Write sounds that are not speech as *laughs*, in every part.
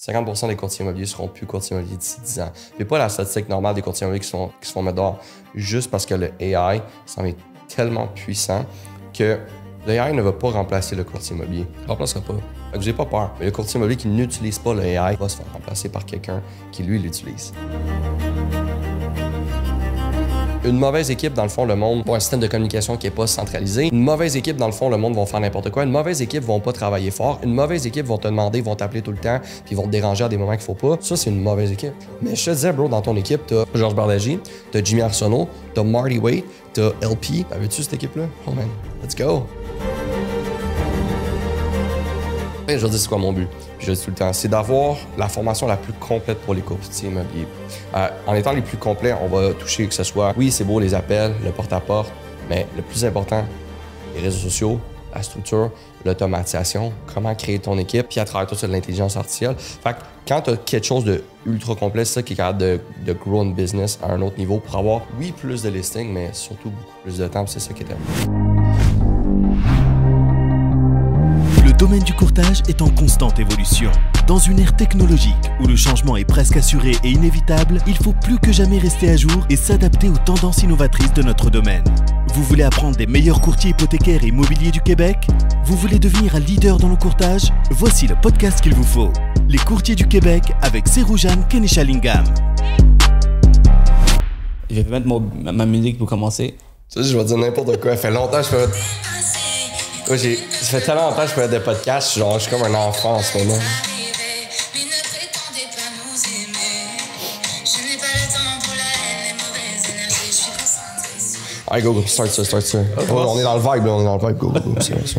50 des courtiers immobiliers seront plus courtiers immobiliers d'ici 10 ans. C'est pas la statistique normale des courtiers immobiliers qui, se font mettre dehors juste parce que le AI s'en est tellement puissant que le AI ne va pas remplacer le courtier immobilier. Il ne remplacera pas. Fait que n'avez pas peur. Mais le courtier immobilier qui n'utilise pas le AI va se faire remplacer par quelqu'un qui, lui, l'utilise. Une mauvaise équipe, dans le fond, le monde, pour un système de communication qui n'est pas centralisé. Une mauvaise équipe, dans le fond, le monde vont faire n'importe quoi. Une mauvaise équipe vont pas travailler fort. Une mauvaise équipe vont te demander, vont t'appeler tout le temps, puis vont te déranger à des moments qu'il faut pas. Ça, c'est une mauvaise équipe. Mais je te disais, bro, dans ton équipe, t'as Georges Bardagy, t'as Jimmy Arsenault, t'as Marty Wade, t'as LP. Avais-tu cette équipe-là? Oh man, let's go! Je dis, c'est quoi mon but? Je dis tout le temps, c'est d'avoir la formation la plus complète pour les courtiers immobiliers. Euh, en étant les plus complets, on va toucher que ce soit, oui, c'est beau les appels, le porte-à-porte, mais le plus important, les réseaux sociaux, la structure, l'automatisation, comment créer ton équipe, puis à travers tout ça, l'intelligence artificielle. Fait que quand tu as quelque chose de ultra complet, c'est ça qui est capable de, de grow une business à un autre niveau pour avoir, oui, plus de listings, mais surtout beaucoup plus de temps, c'est ça qui est important. Domaine du courtage est en constante évolution. Dans une ère technologique où le changement est presque assuré et inévitable, il faut plus que jamais rester à jour et s'adapter aux tendances innovatrices de notre domaine. Vous voulez apprendre des meilleurs courtiers hypothécaires et immobiliers du Québec? Vous voulez devenir un leader dans le courtage? Voici le podcast qu'il vous faut. Les courtiers du Québec avec Seroujan Kenishalingam. Je vais mettre mon- ma, ma musique pour commencer. Ça, je vais dire n'importe quoi. Ça fait longtemps que je fais. Moi, j'ai... Ça fait tellement longtemps que je fais des podcasts, genre, je suis comme un enfant en ce moment. Allez, go, go, start ça, start ça. Oh, on est dans le vibe, là, on est dans le vibe, go, go, go.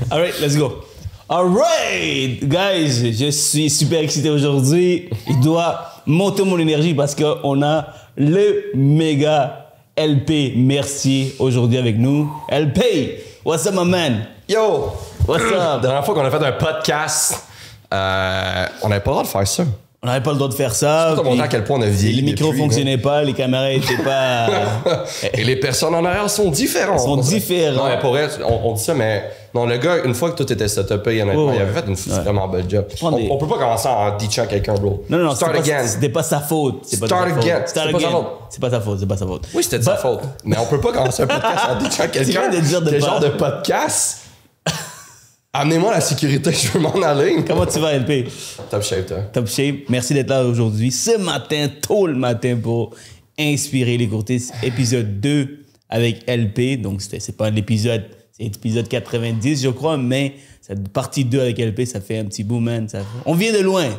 Alright, let's go. Alright, guys, je suis super excité aujourd'hui. Il doit monter mon énergie parce qu'on a le méga LP Mercier aujourd'hui avec nous. LP, what's up, my man? Yo! What's La up? dernière fois qu'on a fait un podcast, euh, on n'avait pas le droit de faire ça. On n'avait pas le droit de faire ça. Montrer puis à quel point on a vieilli. Les micros depuis, fonctionnaient pas, les caméras étaient pas. hein. *laughs* Et les personnes en arrière sont différentes. Sont différentes. Non, mais pour être, on, on dit ça, mais non, le gars, une fois que tout était setupé, honnêtement, Ouais, il avait fait une Ouais. vraiment belle job. On, des- on peut pas commencer en ditchant quelqu'un, bro. Non, non, non, Start again. C'était pas sa faute. C'est pas Start sa again. Start C'est sa again. C'est pas sa faute, c'est pas sa faute. Oui, c'était de sa But- faute. Mais on peut pas commencer un podcast en *laughs* ditchant quelqu'un. pas- genre de podcast? Amenez-moi la sécurité, *laughs* je veux m'en aller. Comment tu vas, LP? Top shape, toi. Top shape. Merci d'être là aujourd'hui, ce matin, tôt le matin, pour inspirer les courtiers. Épisode 2 avec LP. Donc, c'est pas l'épisode, c'est l'épisode 90, je crois, mais cette partie 2 avec LP, ça fait un petit boom, man. Ça- On vient de loin.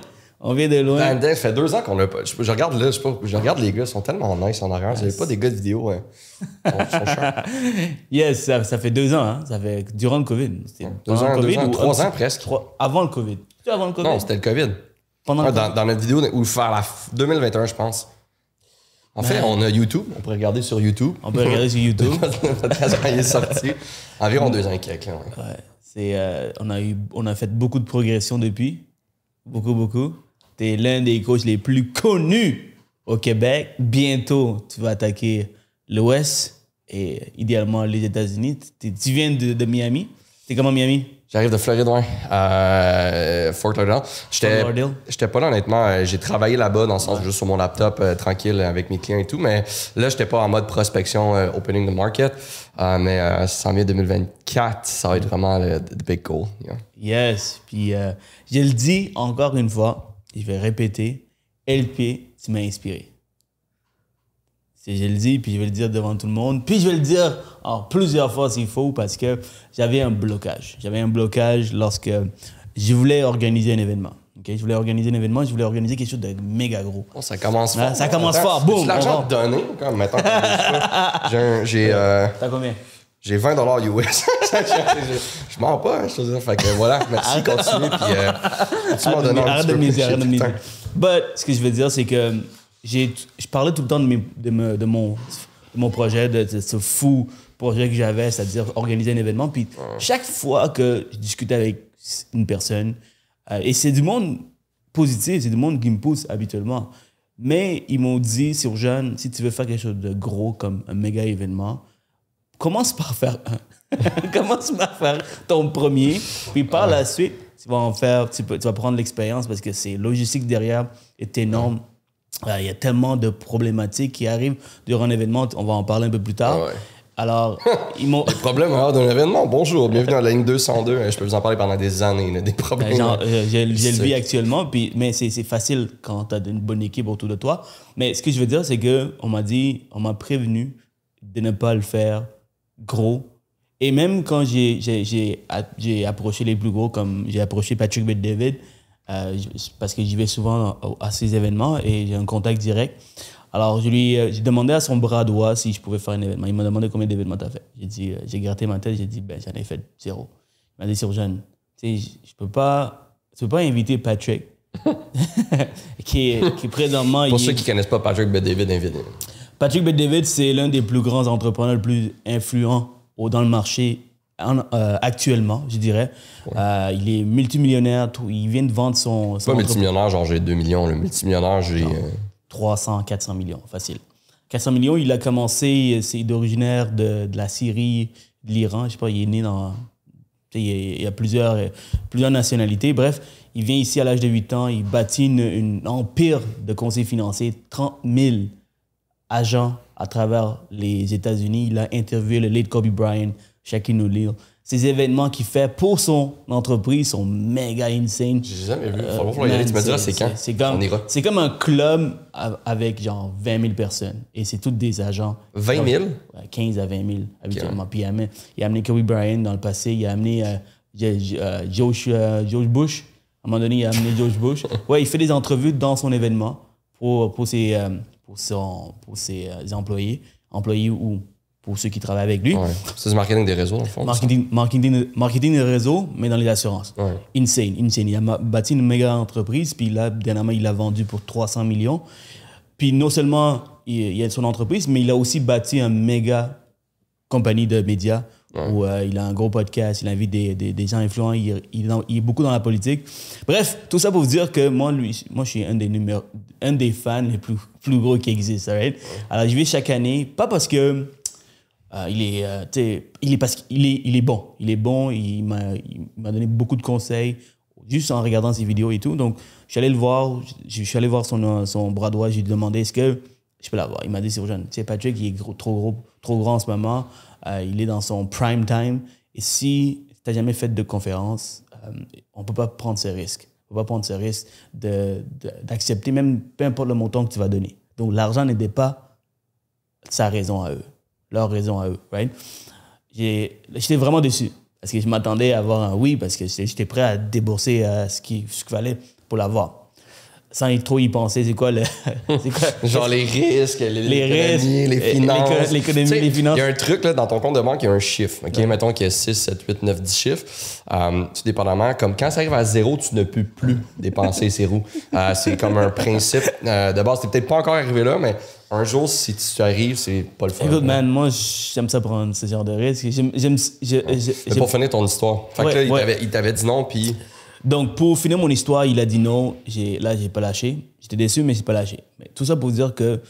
On vient de loin. Ben, ça fait deux ans qu'on a pas. Je, je regarde là, je, sais pas, je regarde les gars, ils sont tellement nice en arrière. Vous avez pas des gars de vidéo, hein. *laughs* Ils sont- ils sont sharp. Yes, ça, ça fait deux ans. Hein. Ça fait durant le COVID. Deux pendant ans, le deux ans, ou trois ans presque. trois- avant le COVID. Avant le COVID? Non, c'était le COVID. pendant Ouais, dans, dans notre vidéo où faire la f- 2021, je pense. En fait, on a YouTube. On pourrait regarder sur YouTube. On peut regarder sur *laughs* YouTube. Quand il est sorti. Environ deux ans et quelques. là, ouais. Ouais, euh, on, a eu, on a fait beaucoup de progression depuis. Beaucoup, beaucoup. Tu es l'un des coachs les plus connus au Québec. Bientôt, tu vas attaquer l'Ouest et idéalement les États-Unis. Tu tu viens de, de Miami? C'est comment Miami? J'arrive de Floride, ouais. Euh, Fort Lauderdale. J'étais, Fort Lauderdale. j'étais pas là, honnêtement. Euh, J'ai travaillé là-bas, dans le sens juste sur mon laptop, euh, tranquille, avec mes clients et tout. Mais là, j'étais pas en mode prospection, euh, opening the market. Mais euh, ça s'en vient 2024. Ça va être vraiment le the big goal. yeah. Yes. Puis je le dis encore une fois, je vais répéter, LP, tu m'as inspiré. C'est- Je le dis, puis je vais le dire devant tout le monde. Puis je vais le dire en plusieurs fois s'il faut, parce que j'avais un blocage. J'avais un blocage lorsque je voulais organiser un événement. ok? Je voulais organiser un événement, je voulais organiser quelque chose de méga gros. Bon, ça commence Ah, fort. ça commence fort. Boum, l'argent donner, comme, mettons, *laughs* j'ai, euh, T'as combien? J'ai 20 dollars US. *laughs* *laughs* je mens pas, hein, je te dis. Fait que voilà, merci, continue. Puis, euh, tu m'en donnes un petit peu arrête de me. But, ce que je veux dire, c'est que j'ai, je parlais tout le temps de, mes- de, me- de mon, de mon projet, de, de ce fou projet que j'avais, c'est-à-dire organiser un événement. Puis chaque fois que je discutais avec une personne, euh, et c'est du monde positif, c'est du monde qui me pousse habituellement, mais ils m'ont dit, sur jeune, si tu veux faire quelque chose de gros comme un méga événement, commence par faire un. *laughs* commence par faire ton premier, puis par la suite, tu vas en faire, tu, peux- tu vas prendre l'expérience parce que c'est logistique derrière est énorme. Euh, Il y a tellement de problématiques qui arrivent durant un événement. On va en parler un peu plus tard. Ah ouais. Alors, *laughs* ils m'ont. Problème lors d'un événement. Bonjour, bienvenue à la ligne 202. Euh, Je peux vous en parler pendant des années, là, des problèmes. Ben, genre, euh, j'ai j'ai le vis actuellement, puis, mais c'est facile quand tu as une bonne équipe autour de toi. Mais ce que je veux dire, c'est que on m'a dit, on m'a prévenu de ne pas le faire gros. Et même quand j'ai- approché les plus gros, comme j'ai approché Patrick Bet-David, euh, j- parce que j'y vais souvent à, à ces événements et j'ai un contact direct. Alors, je lui euh, j'ai demandé à son bras droit si je pouvais faire un événement. Il m'a demandé combien d'événements tu as fait. J'ai dit, euh, j'ai gratté ma tête, j'ai dit, ben, j'en ai fait zéro. Il m'a dit, sur jeune, tu sais, je- peux pas, peux pas inviter Patrick, *laughs* qui, qui présentement. Pour il ceux est- qui connaissent pas Patrick Bet-David, invité. Patrick Bet-David, c'est l'un des plus grands entrepreneurs, le plus influents dans le marché en- euh, actuellement, je dirais. Euh, il est multimillionnaire, tout- il vient de vendre son, son Pas multimillionnaire, genre j'ai 2 millions. Le multimillionnaire, j'ai. euh, 300, 400 millions, facile. 400 millions, il a commencé, c'est il est originaire de, de la Syrie, de l'Iran, je sais pas, il est né dans... Il y a, plusieurs, euh, plusieurs nationalités. Bref, il vient ici à l'âge de 8 ans, il bâtit une, une empire de conseils financiers, 30 000 agents à travers les États-Unis. Il a interviewé le late Kobe Bryant, Shaquille O'Neal. Ces événements qu'il fait pour son entreprise sont méga insane. J'ai jamais vu. Euh, Faut falloir y aller. man, Tu me diras c'est quand? C'est comme, c'est comme un club avec genre 20 000 personnes. Et c'est tous des agents. 20 000? Ouais, 15 à 20 000 habituellement. Puis il a, amené, il a amené Kobe Bryant dans le passé. Il a amené euh, euh, Josh, euh, George Bush. À un moment donné, il a amené George Bush. *laughs* Ouais, il fait des entrevues dans son événement pour, pour, ses, euh, pour, son, pour ses euh, employés, employés ou pour ceux qui travaillent avec lui. Ouais. C'est du marketing des réseaux, le fond. Marketing, marketing, marketing de réseau, mais dans les assurances. Ouais. Insane, insane. Il a bâti une méga entreprise, puis là, dernièrement, il l'a vendu pour 300 millions. Puis non seulement il, il a son entreprise, mais il a aussi bâti un méga compagnie de médias où euh, il a un gros podcast, il invite des, des, des gens influents, il, il est il beaucoup dans la politique. Bref, tout ça pour vous dire que moi, lui, moi je suis un des, numéros, un des fans les plus, plus gros qui existent. alright? Alors, je vais chaque année, pas parce que euh, il est, euh, il est parce qu'il est, il est bon. Il est bon. Il m'a, il donné beaucoup de conseils juste en regardant ses vidéos et tout. Donc, je suis allé le voir. Je, je suis allé voir son, son bras droit. Je lui ai demandé est-ce que je peux l'avoir? Il m'a dit c'est jeune. Tu sais, Patrick, il est gros- trop gros, trop grand en ce moment. Euh, il est dans son prime time. Et si tu n'as jamais fait de conférence, euh, on peut pas prendre ce risque. On peut pas prendre ce risque d'accepter, même peu importe le montant que tu vas donner. Donc, l'argent n'était pas sa raison à eux, leur raison à eux, right? J'étais vraiment déçu parce que je m'attendais à avoir un oui parce que j'étais prêt à débourser euh, ce qu'il ce qu'il fallait pour l'avoir. Sans y trop y penser, c'est quoi le. *laughs* quoi- *laughs* Genre les risques, les, Les l'économie, risques, les finances. l'éco- l'économie, Tu les finances. Il y a un truc là, dans ton compte de banque, il y a un chiffre. OK? Mettons qu'il y a 6, 7, 8, 9, 10 chiffres. Euh, tout dépendamment, comme quand ça arrive à zéro, tu ne peux plus dépenser ces roues. Euh, c'est comme un principe. Euh, de base, t'es peut-être pas encore arrivé là, mais un jour, si tu arrives, c'est pas le fun. Écoute, man, moi, j'aime ça prendre ce genre de risque. J'aime. j'aime- pour finir ton histoire. Fait que là, il ouais. t'avait- il t'avait dit non, puis Donc, pour finir mon histoire, il a dit non. Là, j'ai pas lâché. J'étais déçu, mais j'ai pas lâché. Mais tout ça pour dire que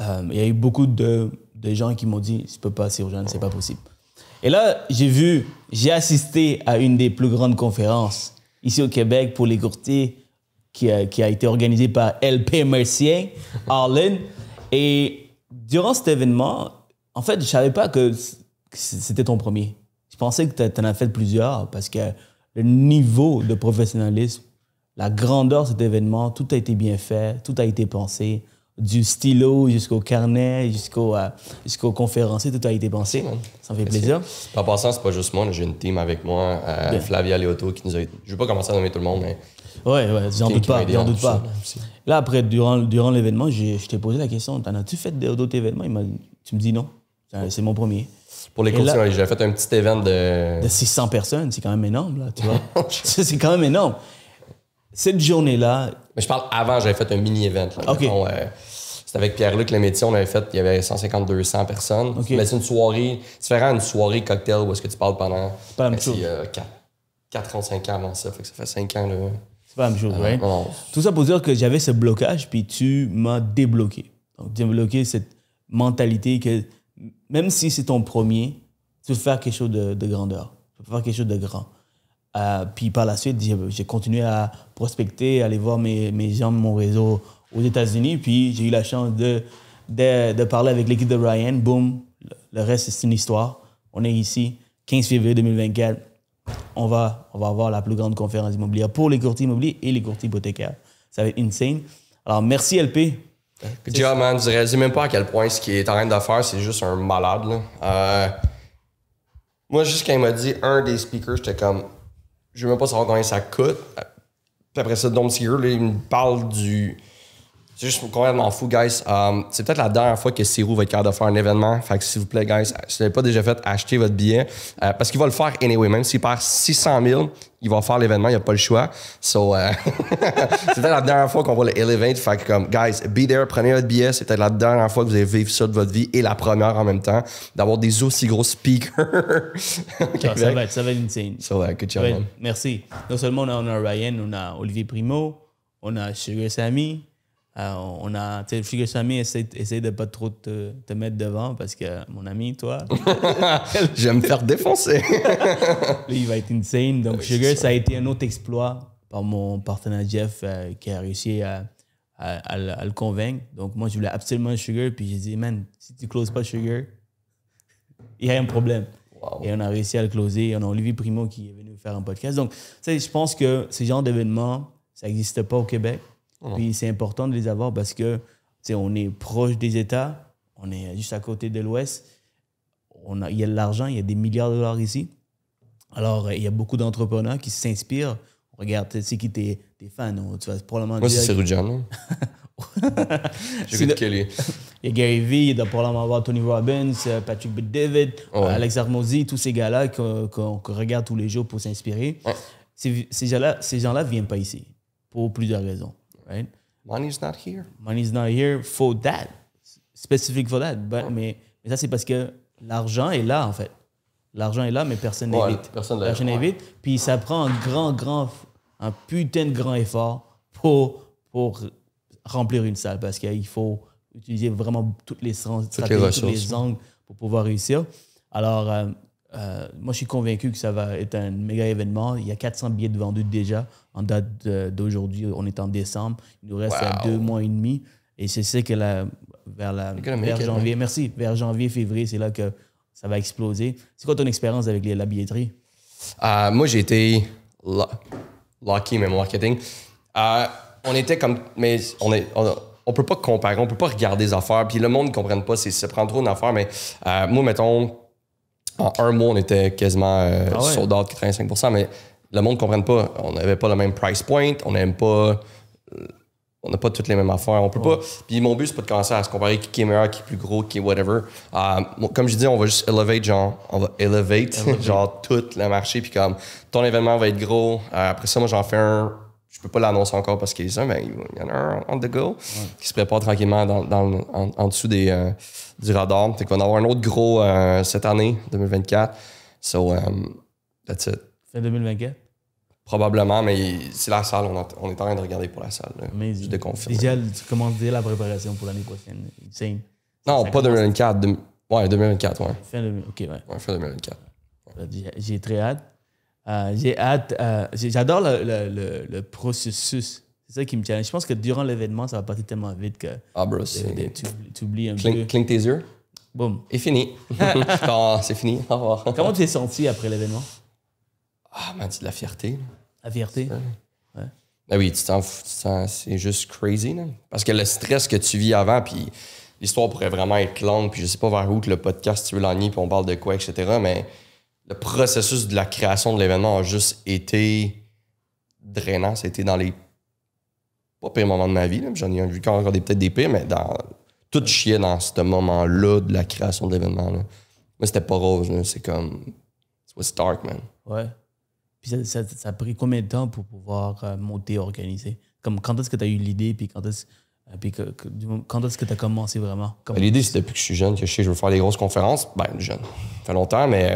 euh, il y a eu beaucoup de, gens qui m'ont dit tu peux pas, urgent, c'est pas possible. Et là, j'ai vu, j'ai assisté à une des plus grandes conférences ici au Québec pour les courtiers qui a, été organisée par LP Mercier, Arlen. Et durant cet événement, en fait, je savais pas que c'était ton premier. Je pensais que tu en as fait plusieurs parce que le niveau de professionnalisme, la grandeur de cet événement, tout a été bien fait, tout a été pensé. Du stylo jusqu'au carnet, jusqu'au euh, jusqu'au conférencier, tout a été pensé. Ça me fait plaisir. En passant, c'est pas juste moi, j'ai une team avec moi, euh. Flavia Leoto, qui nous a. Je vais pas commencer à nommer tout le monde, mais. Ouais, ouais, j'en doute pas, j'en doute pas. là, aussi. Là, après, durant, durant l'événement, je t'ai posé la question, t'en as-tu fait d'autres événements? Il tu me dis non. C'est mon premier. Pour les courtiers, ouais, j'ai fait un petit event de. De 600 personnes, c'est quand même énorme, là, tu vois. *laughs* C'est quand même énorme. Cette journée-là, Mais je parle avant, j'avais fait un mini-event. Ok. Euh, C'était avec Pierre-Luc Lemétier, on avait fait, il y avait 150-200 personnes. Ok. Mais c'est une soirée, c'est différent d'une soirée cocktail où est-ce que tu parles pendant. pas la même chose. c'est 4, ans, 5 ans avant ça, fait que ça fait 5 ans, là. c'est pas la même chose? Ah, non. Tout ça pour dire que j'avais ce blocage, puis tu m'as débloqué. Donc, débloqué cette mentalité que même si c'est ton premier, tu veux faire quelque chose de, de grandeur. Tu veux faire quelque chose de grand. Euh, puis par la suite, j'ai continué à prospecter, aller voir mes, mes gens mon réseau aux États-Unis. Puis j'ai eu la chance de, de, de parler avec l'équipe de Ryan. Boom, le reste, c'est une histoire. On est ici, 15 février 2024. On va, on va avoir la plus grande conférence immobilière pour les courtiers immobiliers et les courtiers hypothécaires. Ça va être insane. Alors, merci LP. Job, man. Tu réalises même pas à quel point ce qu'il est en train de faire, c'est juste un malade. Là. Euh, moi, juste quand il m'a dit un des speakers, j'étais comme, je veux même pas savoir combien ça coûte. Puis après ça, Dom Seeger, il me parle du. C'est juste complètement fou, guys. Um, c'est peut-être la dernière fois que Sirou va être capable de faire un événement. Fait que s'il vous plaît, guys, si vous n'avez pas déjà fait, achetez votre billet. Euh, parce qu'il va le faire anyway. Même s'il perd 600 000, il va faire l'événement. Il n'y a pas le choix. So, euh, *laughs* c'est peut-être la dernière fois qu'on va le Elevate. Fait que, comme, guys, be there, prenez votre billet. C'est peut-être la dernière fois que vous allez vivre ça de votre vie et la première en même temps. D'avoir des aussi gros speakers. *laughs* Ça, va être, ça va être insane. So, uh, good job, merci. Non seulement on a, on a Ryan, on a Olivier Primo, on a Sugar Sammy, euh, on a, tu sais, Sugar Sammy essaie, essaie de pas trop te, te mettre devant parce que mon ami, toi, *laughs* Je vais me faire défoncer. *laughs* lui, il va être insane. Donc, Oui, Sugar, ça a été un autre exploit par mon partenaire Jeff euh, qui a réussi à, à- à le- à le convaincre. Donc, moi, je voulais absolument Sugar. Puis, j'ai dit, man, si tu closes pas Sugar, il y a un problème. Wow. Et on a réussi à le closer. On a Olivier Primo qui est venu faire un podcast. Donc, tu sais, je pense que ce genre d'événements, ça n'existe pas au Québec. Puis c'est important de les avoir parce que, tu sais, on est proche des États, on est juste à côté de l'Ouest. On a- Il y a de l'argent, il y a des milliards de dollars ici. Alors, euh, il y a beaucoup d'entrepreneurs qui s'inspirent. Regarde, tu sais qui t'es t'es fan, tu vas probablement Moi, dire. J'ai C'est vu le- que lui. *laughs* *laughs* Il y a Gary Vee, il doit probablement avoir Tony Robbins, euh, Patrick Ouais. euh, Alex Armosi, tous ces gars-là qu'on regarde tous les jours pour s'inspirer. Ouais. Ces, ces gens-là ces gens-là ne viennent pas ici pour plusieurs raisons. Right? Money's not here. Money's not here for that. Specific for that. But- mais, mais ça, c'est parce que l'argent est là, en fait. L'argent est là, mais personne Ouais, personne Personne ouais. Puis ça prend un grand, grand, un putain de grand effort pour, pour remplir une salle parce qu'il faut utiliser vraiment toutes les sens, stratégies, tous les angles pour pouvoir réussir. Alors, euh, euh, moi, je suis convaincu que ça va être un méga événement. Il y a 400 billets de vendus déjà en date d'aujourd'hui. On est en décembre. Il nous reste Wow. deux mois et demi. Et c'est ça que la, vers, la, vers it, janvier, merci, vers janvier, février, c'est là que ça va exploser. C'est quoi ton expérience avec les- la billetterie? Euh, moi, j'ai été lucky, mais marketing. Euh, on était comme. Mais on est. On, on peut pas comparer, on peut pas regarder les affaires. Puis le monde ne comprenne pas, ça prend trop d'affaires. Mais moi, mettons, en un mois, on était quasiment euh, Ah ouais? sold out 85% mais le monde ne comprenne pas. On n'avait pas le même price point, on n'aime pas. euh, On n'a pas toutes les mêmes affaires. On peut pas. Puis mon but, c'est pas de commencer à se comparer qui est meilleur, qui est plus gros, qui est whatever. Euh, comme je dis, on va juste elevate, genre, on va elevate, *laughs* genre, tout le marché. Puis comme, ton événement va être gros. Euh, après ça, moi, j'en fais un. Je peux pas l'annoncer encore parce qu'il y a ça, mais il y en a un on the go qui se prépare tranquillement dans, dans- en, en dessous des, euh, du radar. Fait qu'on va en avoir un autre gros euh, cette année, 2024. So, um, that's it. Fin 2024? Probablement, mais c'est la salle. On, a- on est en train de regarder pour la salle. là. Mais Juste de confirmer. Déjà, tu commences déjà la préparation pour l'année prochaine. Insane. Non, Ça pas commence- 2024. deux- ouais, 2024, ouais. Fin de- OK, ouais. Ouais, fin 2024. J'ai- J'ai très hâte. Euh, j'ai hâte. euh, J'adore le, le- le- le processus. C'est ça qui me challenge. Je pense que durant l'événement, ça va passer tellement vite que Ah, bro, tu, oublies un Cligne, peu. cligne tes yeux. Boum. Et fini. *laughs* *laughs* C'est fini. Au revoir. Comment tu t'es senti après l'événement? Ah, man, c'est de la fierté. La fierté? Ben oui, tu t'en c'est juste crazy, là. Parce que le stress que tu vis avant, puis l'histoire pourrait vraiment être longue, puis je sais pas vers où que le podcast tu veux l'enligner, puis on parle de quoi, etc. Mais le processus de la création de l'événement a juste été drainant. C'était dans les pas pires moments de ma vie, là. J'en ai vu encore des peut-être des pires, mais dans tout chier dans ce moment-là de la création de l'événement. Moi, c'était pas rose. C'est comme. It was dark, man. Ouais. Puis ça, ça- ça a pris combien de temps pour pouvoir euh, monter, organiser? Comme quand est-ce que tu as eu l'idée, puis quand est-ce euh, puis que- quand est-ce que tu as commencé vraiment? Ben, L'idée, c'est depuis que je suis jeune que je sais que je veux faire des grosses conférences. Ben, jeune. Ça fait longtemps, mais.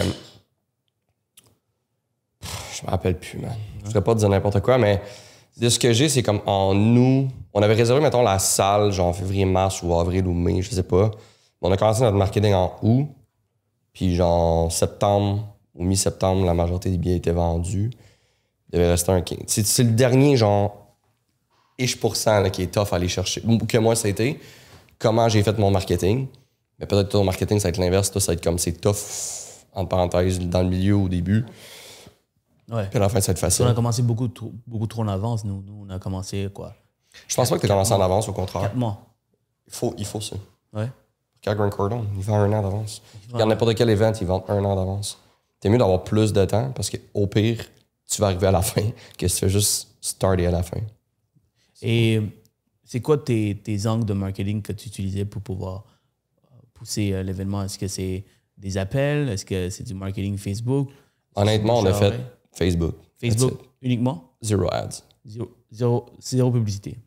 Je me rappelle plus, man. Je voudrais pas dire n'importe quoi, mais de ce que j'ai, c'est comme en nous. On avait réservé, mettons, la salle, genre en février, mars ou avril ou mai, je sais pas. On a commencé notre marketing en août. Puis, genre, septembre ou mi-septembre, la majorité des billets étaient vendus. Il devait rester un 15. C'est, le dernier, genre, ish pourcent là, qui est tough à aller chercher. Que moi, ça a été. Comment j'ai fait mon marketing. Mais peut-être que ton marketing, ça va être l'inverse. Toi, ça va être comme c'est tough, entre parenthèses, dans le milieu au début. Ouais. Puis à la fin, ça va être On a facile. commencé beaucoup trop, beaucoup trop en avance, nous. Nous, on a commencé, quoi, Je pense pas que tu commencé en avance, au contraire. 4 mois. Il faut, il faut ça. Ouais. Regarde Grant Cardone, il vend un an d'avance. Regarde n'importe quel event, il vend un an d'avance. T'es mieux d'avoir plus de temps parce qu'au pire, tu vas arriver à la *laughs* fin que si tu fais juste starter à la fin. Et c'est quoi tes, tes angles de marketing que tu utilisais pour pouvoir pousser euh, l'événement? Est-ce que c'est des appels? Est-ce que c'est du marketing Facebook? Honnêtement, on a fait. Facebook. Facebook uniquement? Zero ads. Zéro, zéro, zéro publicité.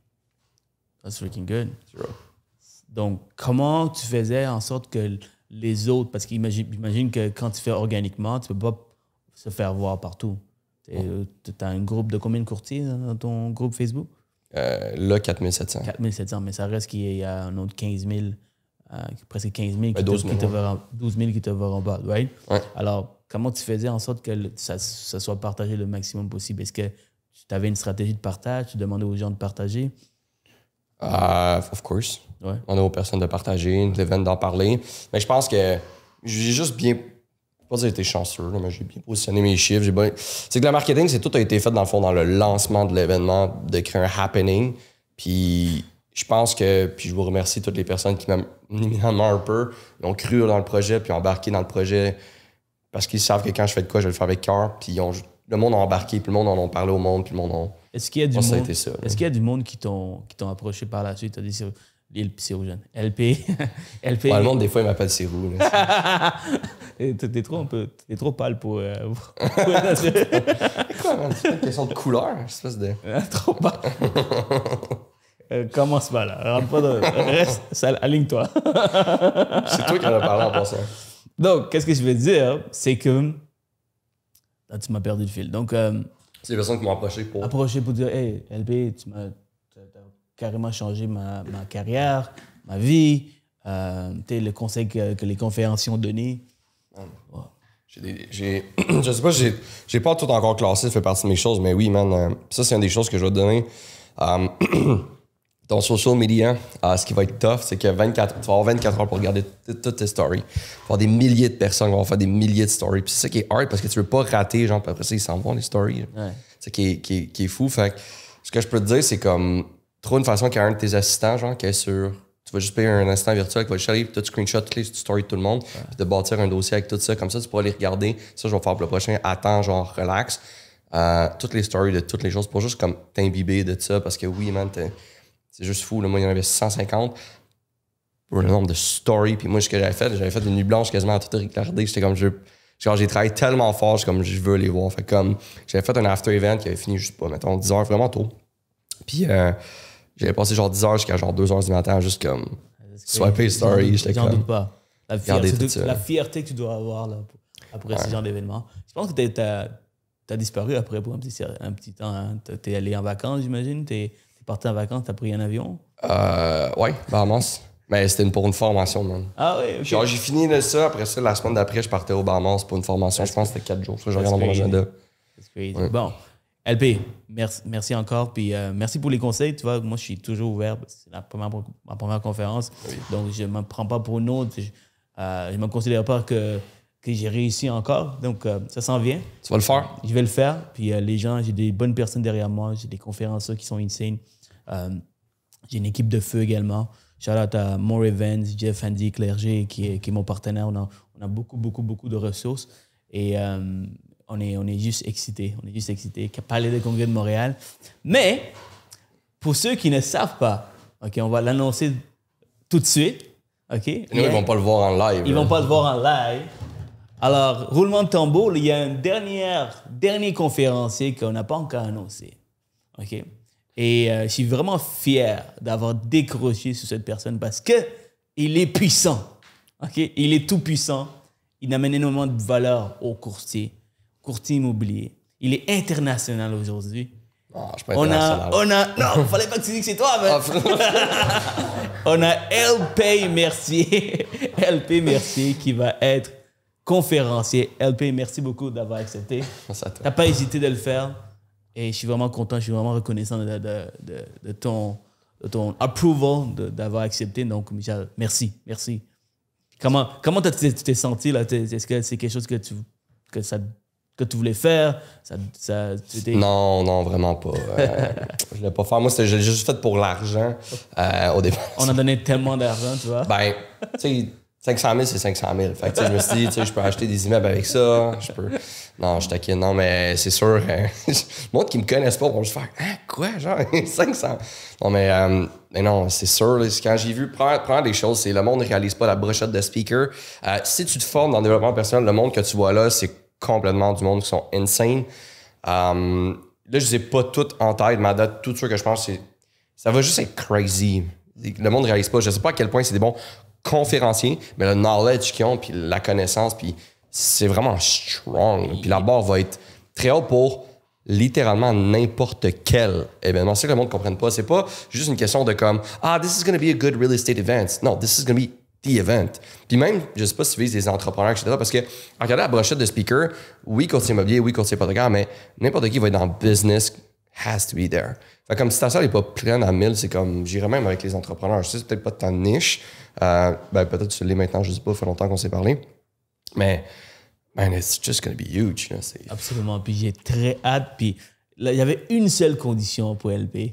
That's freaking good. Zero. Donc, comment tu faisais en sorte que les autres, parce qu'imagine j'imagine que quand tu fais organiquement, tu peux pas se faire voir partout. Tu as un groupe de combien de courtiers dans ton groupe Facebook? Euh, là, 4700. 4700, mais ça reste qu'il y a un autre 15 000, euh, presque 15 000 qui, Ben, te, 12 qui 000, te verront, 12 000 qui te verront pas, right? Ouais. Alors, comment tu faisais en sorte que le- ça, ça soit partagé le maximum possible? Est-ce que tu avais une stratégie de partage? Tu demandais aux gens de partager? Uh, of course. Ouais. On a aux personnes de partager, d'en parler. Mais je pense que j'ai juste bien. Pas dire été chanceux, là, mais j'ai bien positionné mes chiffres. bien- C'est que le marketing, c'est tout a été fait dans le fond dans le lancement de l'événement, de créer un happening. Puis je pense que, puis je vous remercie toutes les personnes qui m'ont éminemment un peu, ils ont cru dans le projet, puis ont embarqué dans le projet parce qu'ils savent que quand je fais de quoi, je vais le faire avec cœur. Puis ils ont- le monde a embarqué, puis le monde en a parlé au monde, puis le monde a. Est-ce qu'il y a du monde, est-ce qu'il y a du monde qui t'ont approché par la suite? Tu as dit aux jeunes. LP. LP. *laughs* Ouais, le monde, des fois, il m'appelle là. *laughs* T'es trop un peu. T'es trop pâle pour. euh, *laughs* pour- Quoi, man? C'est une question de couleur, espèce de. trop pâle. Euh, commence pas là? Rentre pas. Reste, aligne-toi. C'est toi qui en as parlé en passant. Donc, qu'est-ce que je veux dire? C'est que. Là, tu m'as perdu le fil. Donc, euh, C'est les personnes qui m'ont approché pour. approché pour dire Hey, LP, tu m'as carrément changé ma, ma carrière, ma vie. Euh, tu sais, le conseil que, que les conférenciers ont donné. J'ai des- j'ai- *clears throat* je sais pas, j'ai j'ai pas tout encore classé, ça fait partie de mes choses, mais oui, man. euh, ça, c'est une des choses que je vais te donner. Euh, *clears throat* ton social media, euh, ce qui va être tough, c'est que 24, tu vas avoir 24 heures pour regarder toutes tes stories. Tu vas avoir des milliers de personnes qui vont faire des milliers de stories. Puis c'est ça qui est hard parce que tu veux pas rater, genre, puis après ça, ils s'en vont, les stories. Ouais. C'est ça qui est, qui, est, qui est fou. Fait que ce que je peux te dire, c'est comme, trouve une façon qu'il y a un de tes assistants, genre, qui est sur. Tu vas juste payer un assistant virtuel qui va juste arriver, puis tu screenshot toutes les stories de tout le monde, puis de bâtir un dossier avec tout ça. Comme ça, tu pourras les regarder. Ça, je vais faire pour le prochain. Attends, genre, relax. Euh, toutes les stories de toutes les choses pour juste comme t'imbiber de ça parce que oui, man, t'es- c'est juste fou. Là. Moi, il y en avait 150 pour le nombre de stories. Puis moi, ce que j'avais fait, j'avais fait une nuit blanche quasiment à tout regarder. J'étais comme, je, genre, j'ai travaillé tellement fort, j'étais comme, je veux les voir. Fait comme, j'avais fait un after event qui avait fini juste pas, mettons, 10 heures, vraiment tôt. Puis euh, j'avais passé genre 10 heures jusqu'à genre 2 heures du matin, juste comme, swiper story. J'étais comme, doute pas. La fierté, la que tu dois avoir là, pour- après ce genre d'événement. Je pense que tu as, disparu après pour un petit, un petit temps. Hein. Tu es allé en vacances, j'imagine. Tu es, parti en vacances, tu as pris un avion? euh, ouais, Bahamas. Mais c'était pour une formation, man. Ah oui, ok. Genre, j'ai fini de ça. Après ça, la semaine d'après, je partais au Bahamas pour une formation. Je pense que c'était 4 jours. Ça, je regarde mon agenda. Crazy. Bon, LP, merci, merci encore. Puis euh, merci pour les conseils. Tu vois, moi, je suis toujours ouvert. C'est la première, ma première conférence. Donc, je ne me prends pas pour une autre. Je ne me considère pas que, que j'ai réussi encore. Donc, euh, ça s'en vient. Tu vas le faire? Je vais le faire. Puis euh, les gens, j'ai des bonnes personnes derrière moi. J'ai des conférenciers qui sont insane. Euh, j'ai une équipe de feu également. Shout out à More Events, Jeff Andy Clerget, qui est, qui est mon partenaire. On a, on a beaucoup, beaucoup, beaucoup de ressources. Et on, est, on est juste excités. On est juste excités. Parler des congrès de Montréal. Mais, pour ceux qui ne savent pas, OK, on va l'annoncer tout de suite. OK? Nous, ils vont pas le voir en live. Ils là. vont pas le voir en live. Alors, roulement de tambour, il y a un dernier, dernier conférencier qu'on n'a pas encore annoncé. OK? Et euh, je suis vraiment fier d'avoir décroché sur cette personne parce que il est puissant. OK? Il est tout puissant. Il amène énormément de valeur au courtier, courtier immobilier. Il est international aujourd'hui. Ah, je pas On a, on a, *laughs* non, fallait pas que tu dises que c'est toi, mais *laughs* on a LP Mercier, *laughs* LP Mercier qui va être conférencier. LP, merci beaucoup d'avoir accepté. Merci à toi. T'as pas hésité de le faire. Et je suis vraiment content, je suis vraiment reconnaissant de, de, de, de ton, ton approval d'avoir accepté. Donc, Michel, merci, merci. Comment comment tu t'es senti là? Est-ce que c'est quelque chose que tu que ça que tu voulais faire? Ça, ça, Non, non, vraiment pas. Euh, je voulais pas faire. Moi, je l'ai juste fait pour l'argent euh, au départ. On a donné tellement d'argent, tu vois. Ben, tu sais, 500 000, c'est 500 000. Fait que, je me suis dit, tu sais, je peux acheter des immeubles avec ça. Je peux. Non, je taquine. Non, mais c'est sûr. euh, *laughs* le monde qui me connaissent pas vont juste faire, hein, quoi, genre, *laughs* 500. Non, mais, euh, mais non, c'est sûr. quand j'ai vu prendre, des choses, c'est le monde ne réalise pas la brochette de speaker. Euh, si tu te formes dans le développement personnel, le monde que tu vois là, c'est complètement du monde qui sont insane. Euh, là, je les ai pas toutes en tête, mais date, tout ce que je pense, c'est ça va juste être crazy. Le monde ne réalise pas. Je sais pas à quel point c'est des bons conférenciers, mais le knowledge qu'ils ont, puis la connaissance, puis c'est vraiment strong. Puis la barre va être très haute pour littéralement n'importe quel événement. C'est que le monde ne comprenne pas. C'est pas juste une question de comme Ah, this is going to be a good real estate event. Non, this is going to be the event. Puis même, je sais pas si tu vises des entrepreneurs, etc. Parce que, en regardant la brochette de speaker, oui, courtier immobilier, oui, courtier hypothécaire, mais n'importe qui va être dans le business has to be there. Fait comme si ta salle n'est pas pleine à 1000, c'est comme, j'irais même avec les entrepreneurs. Je sais, c'est peut-être pas ta niche. Euh, ben, peut-être que tu l'es maintenant, je sais pas, ça fait longtemps qu'on s'est parlé. Mais, man, it's just gonna be huge. C'est- Absolument. Puis j'ai très hâte. Puis là, il y avait une seule condition pour LP.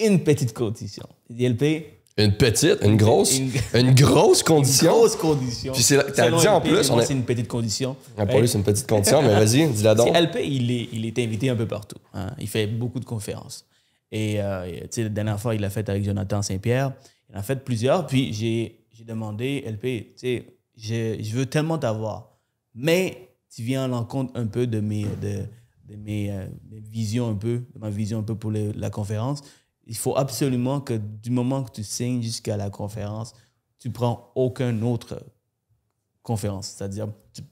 Une petite condition. LP, Une petite, une grosse, Une- une, grosse condition? grosse condition. Puis c'est là- t'as dit en LP, plus, on a- c'est une petite condition. Ah, Pour lui, c'est une petite condition, mais vas-y, *laughs* dis-la donc. LP, il est, il est invité un peu partout. hein. Il fait beaucoup de conférences. Et euh, tu sais, la dernière fois, il l'a fait avec Jonathan Saint-Pierre. En a fait plusieurs. Puis j'ai demandé, LP, tu sais, je, je veux tellement t'avoir. Mais tu viens à l'encontre un peu de mes, de, de mes, euh, visions un peu, de ma vision un peu pour la conférence. Il faut absolument que du moment que tu signes jusqu'à la conférence, tu prends aucun autre conférence. C'est-à-dire, tu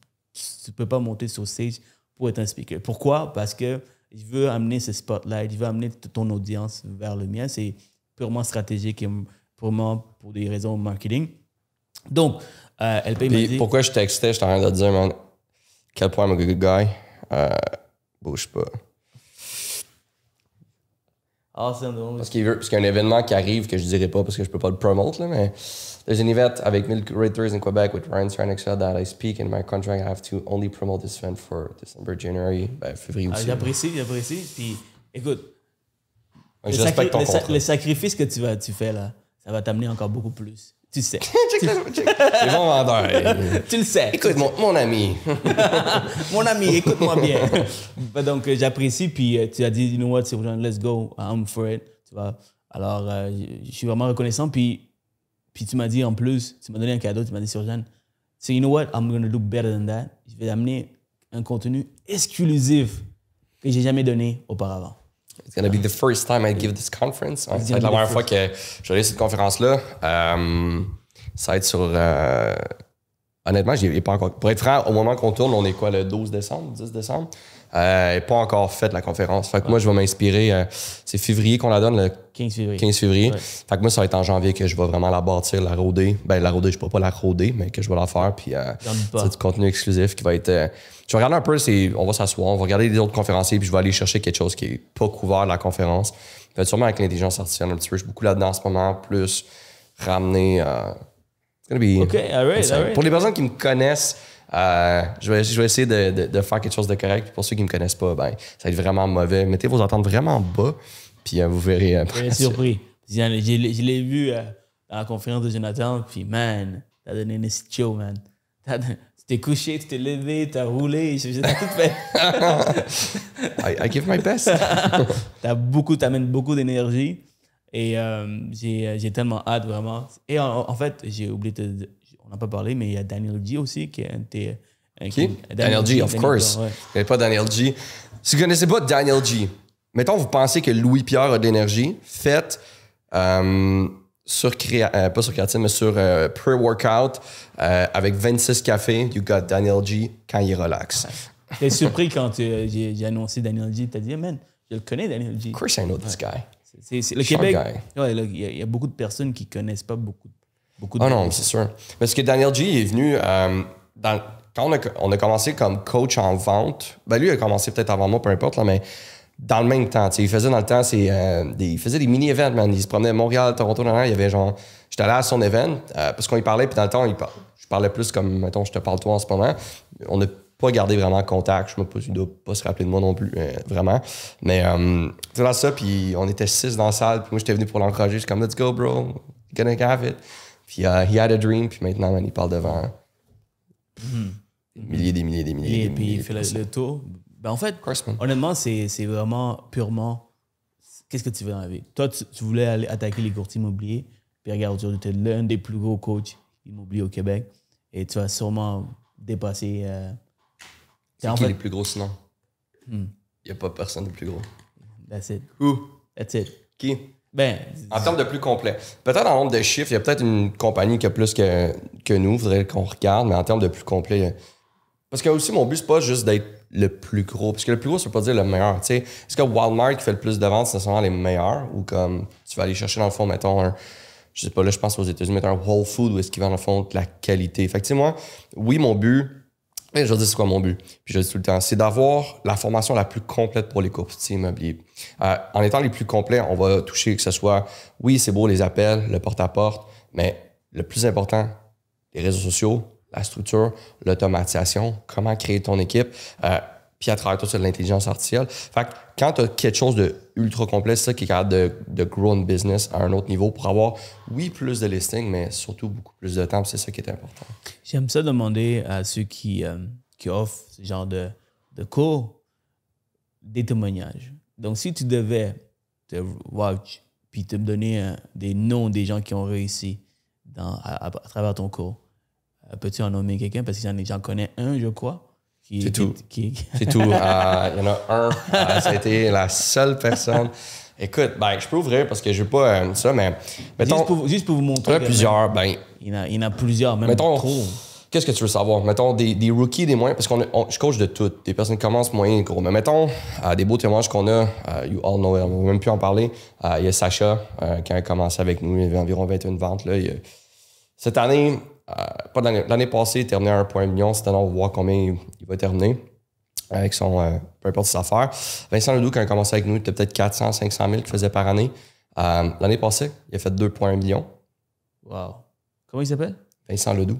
ne peux pas monter sur stage pour être un speaker. Pourquoi? Parce que je veux amener ce spotlight, je veux amener ton audience vers le mien. C'est purement stratégique purement pour des raisons marketing. Donc, euh, LP m'a Puis dit... pourquoi je textais, j'étais en train de dire, man, quel point I'm a good guy? Euh, bouge pas. Ah, drôle. Parce qu'il veut- parce qu'il y a un événement qui arrive que je dirais pas parce que je peux pas le promote, là, mais there's an event avec Milk Raiders in Quebec with Ryan Stranixa that I speak in my contract. I have to only promote this event for December, January, ben, février Ah, aussi. J'apprécie, j'apprécie. Puis, écoute, Ouais, le, je sacri- le sa- contrat. le sacrifice que tu, vas, tu fais là, ça va t'amener encore beaucoup plus. Tu sais. *laughs* Check le- check. Les bons vendeurs. *laughs* tu le sais. Écoute, mon, mon ami. *laughs* Mon ami, écoute-moi bien. Donc, euh, j'apprécie. Puis, euh, tu as dit, you know what, c'est let's go, I'm for it. Tu vois. Alors, euh, je suis vraiment reconnaissant. Puis, puis tu m'as dit en plus, tu m'as donné un cadeau, tu m'as dit, Surjan, c'est, you know what, I'm going to do better than that. Je vais amener un contenu exclusif que j'ai jamais donné auparavant. It's gonna be the first time I give this conference. Ça va être la première fois que je vais cette conférence-là. Euh, ça va être sur. euh, honnêtement, j'ai pas encore. Pour être franc, au moment qu'on tourne, on est quoi, le 12 décembre, 10 décembre? Euh, pas encore fait la conférence. Fait que moi, je vais m'inspirer. euh, c'est février qu'on la donne, le 15 février. 15 février. Ouais. Fait que moi, ça va être en janvier que je vais vraiment la bâtir, la rôder. Ben, la rôder, je pourrais pas la rôder, mais que je vais la faire. Puis, euh, c'est du contenu exclusif qui va être. euh, je vais regarder un peu, c'est, on va s'asseoir, on va regarder les autres conférenciers, puis je vais aller chercher quelque chose qui est pas couvert de la conférence. Peut-être sûrement avec l'intelligence artificielle un petit peu. Je suis beaucoup là-dedans en ce moment, plus ramener. euh, it's gonna be OK, all right, all right. Pour les personnes qui me connaissent, euh, je, vais, je vais essayer de, de- de faire quelque chose de correct. Puis pour ceux qui me connaissent pas, ben, ça va être vraiment mauvais. Mettez vos attentes vraiment bas, puis euh, vous verrez. euh, Très surpris. Je l'ai je l'ai vu euh, dans la conférence de Jonathan, puis man, t'as donné une show, man. Tu t'es couché, tu t'es levé, t'as roulé, j'ai j'ai tout fait. I, I give my best. *laughs* T'as beaucoup, t'amènes beaucoup d'énergie et euh, j'ai euh, j'ai tellement hâte vraiment. Et en, en fait, j'ai oublié de, on n'a pas parlé, mais il y a Daniel G aussi qui est un de tes- Qui? Daniel G, of Daniel course. ouais. Vous connaissez pas Daniel G. Si vous connaissez pas Daniel G, mettons, vous pensez que Louis-Pierre a de l'énergie, faites euh, sur créa- euh, pas sur créatine, mais sur euh, pre-workout avec 26 cafés. You got Daniel G quand il relaxe. T'es surpris quand j'ai annoncé Daniel G. T'as dit, man, je le connais, Daniel G. Of course, I know this guy. Le Québec, guy. ouais, il y, a- il y a beaucoup de personnes qui connaissent pas beaucoup, beaucoup de Ah non, c'est sûr. Parce que Daniel G est venu dans- quand on a, on a commencé comme coach en vente. Ben lui il a commencé peut-être avant moi, peu importe, là, mais dans le même temps. tu sais. Il faisait dans le temps, c'est, euh, des, il faisait des mini-events, man. Il se promenait à Montréal, Toronto, nan, nan. il y avait genre. J'étais allé à son event euh, parce qu'on y parlait, puis dans le temps, il je parlais plus comme, mettons, je te parle toi en ce moment. On n'a pas gardé vraiment contact. Je ne sais pas, il doit pas se rappeler de moi non plus, euh, vraiment. Mais c'est dans ça, puis on était six dans la salle, puis moi, j'étais venu pour l'encourager. Je suis comme, let's go, bro, you're gonna have it. Puis euh, he had a dream, puis maintenant, man, il parle devant des milliers, des milliers, des milliers. Et des puis milliers il fait le tour. Ben, en fait, honnêtement, c'est vraiment purement. Qu'est-ce que tu veux dans la vie? Toi, tu, tu voulais aller attaquer les courtiers immobiliers. Puis regarde, aujourd'hui, tu es l'un des plus gros coachs immobiliers au Québec. Et tu vas sûrement dépasser. euh, C'est qui fait- les plus gros sinon? Hmm. Il n'y a pas personne de plus gros. That's it. Où? That's it. Qui? Ben, En termes de plus complet. Peut-être en nombre de chiffres, il y a peut-être une compagnie qui a plus que, que nous, il faudrait qu'on regarde, mais en termes de plus complet. Parce que aussi, mon but, c'est pas juste d'être le plus gros. Parce que le plus gros, ça veut pas dire le meilleur. Est-ce que Walmart qui fait le plus de ventes, c'est nécessairement les meilleurs? Ou comme tu vas aller chercher dans le fond, mettons, un. Je sais pas, là, je pense aux États-Unis, mettons un Whole Food où est-ce qu'ils vendent dans le fond de la qualité. Fait que, moi, oui, mon but, et je dire c'est quoi mon but. Puis je dis tout le temps, c'est d'avoir la formation la plus complète pour les courtiers immobiliers. Euh, en étant les plus complets, on va toucher que ce soit, oui, c'est beau les appels, le porte-à-porte, mais le plus important, les réseaux sociaux, la structure, l'automatisation, comment créer ton équipe, euh, puis à travers tout ça, l'intelligence artificielle. Fait que quand tu as quelque chose de ultra complet, c'est ça qui est capable de, de grow une business à un autre niveau pour avoir, oui, plus de listings, mais surtout beaucoup plus de temps, c'est ça qui est important. J'aime ça demander à ceux qui, euh, qui offrent ce genre de, de cours des témoignages. Donc, si tu devais te watch puis te donner euh, des noms des gens qui ont réussi à, travers ton cours, peux-tu en nommer quelqu'un? Parce que j'en ai- j'en connais un, je crois. qui- C'est tout. qui- C'est tout. Euh, Il y en a un. euh, ça a été la seule personne. Écoute, ben, je peux ouvrir parce que je veux pas euh, ça, mais mettons, juste, pour, juste pour vous il y montrer. en a plusieurs. Ben, Il y en a, il y en a plusieurs, même mettons, trop. qu'est-ce que tu veux savoir? Mettons des, des rookies, des moyens, parce qu'on on- je coach de tout. Des personnes qui commencent moyen gros. Mais mettons, euh, des beaux témoignages qu'on a, euh, you all know on va même plus en parler. Il y a Sacha, qui a commencé avec nous, il y avait environ 21 ventes. Là. Il y a- cette année, pas de l'année, passée, il terminait à 1,1 million. Cette année, on va voir combien il, va terminer avec son, euh, peu importe ses affaires. Vincent Ledoux, quand il a commencé avec nous, il était peut-être 400, 500 000 qu'il faisait par année. Euh, l'année passée, il a fait 2,1 millions. Wow. Comment il s'appelle? Vincent Ledoux.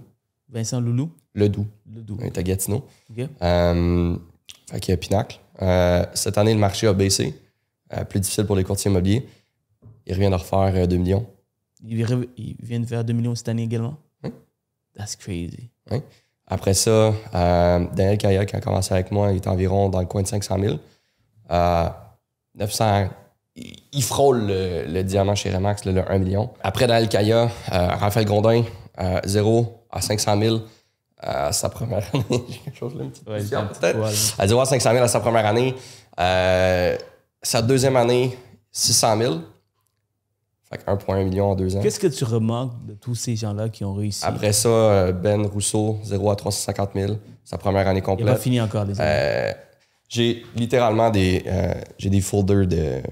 Vincent Loulou? Ledoux. Ledoux. Il est à Gatineau. OK. Euh, fait qu'il y a Pinacle. Euh, cette année, le marché a baissé. Euh, plus difficile pour les courtiers immobiliers. Il revient de refaire euh, 2 millions. Il vient de faire 2 millions cette année également? That's crazy. Après ça, euh, Daniel Kaya, qui a commencé avec moi, il est environ dans le coin de 500 000. Euh, 900, il, il frôle le, le diamant chez Remax, le 1 million. Après Daniel Kaya, euh, Raphaël Gondin, euh, 0 à 500 000 à sa première année. *laughs* J'ai quelque chose là, une petite Ouais, peut-être. poil. À 0 à 500 000 à sa première année. Euh, sa deuxième année, 600 000. Fait que 1,1 million en deux ans. Qu'est-ce que tu remarques de tous ces gens-là qui ont réussi? Après ça, Ben Rousseau, 0 à 350 000. Sa première année il n'a pas complète. fini encore, les. Euh, j'ai littéralement des, euh, j'ai des folders de,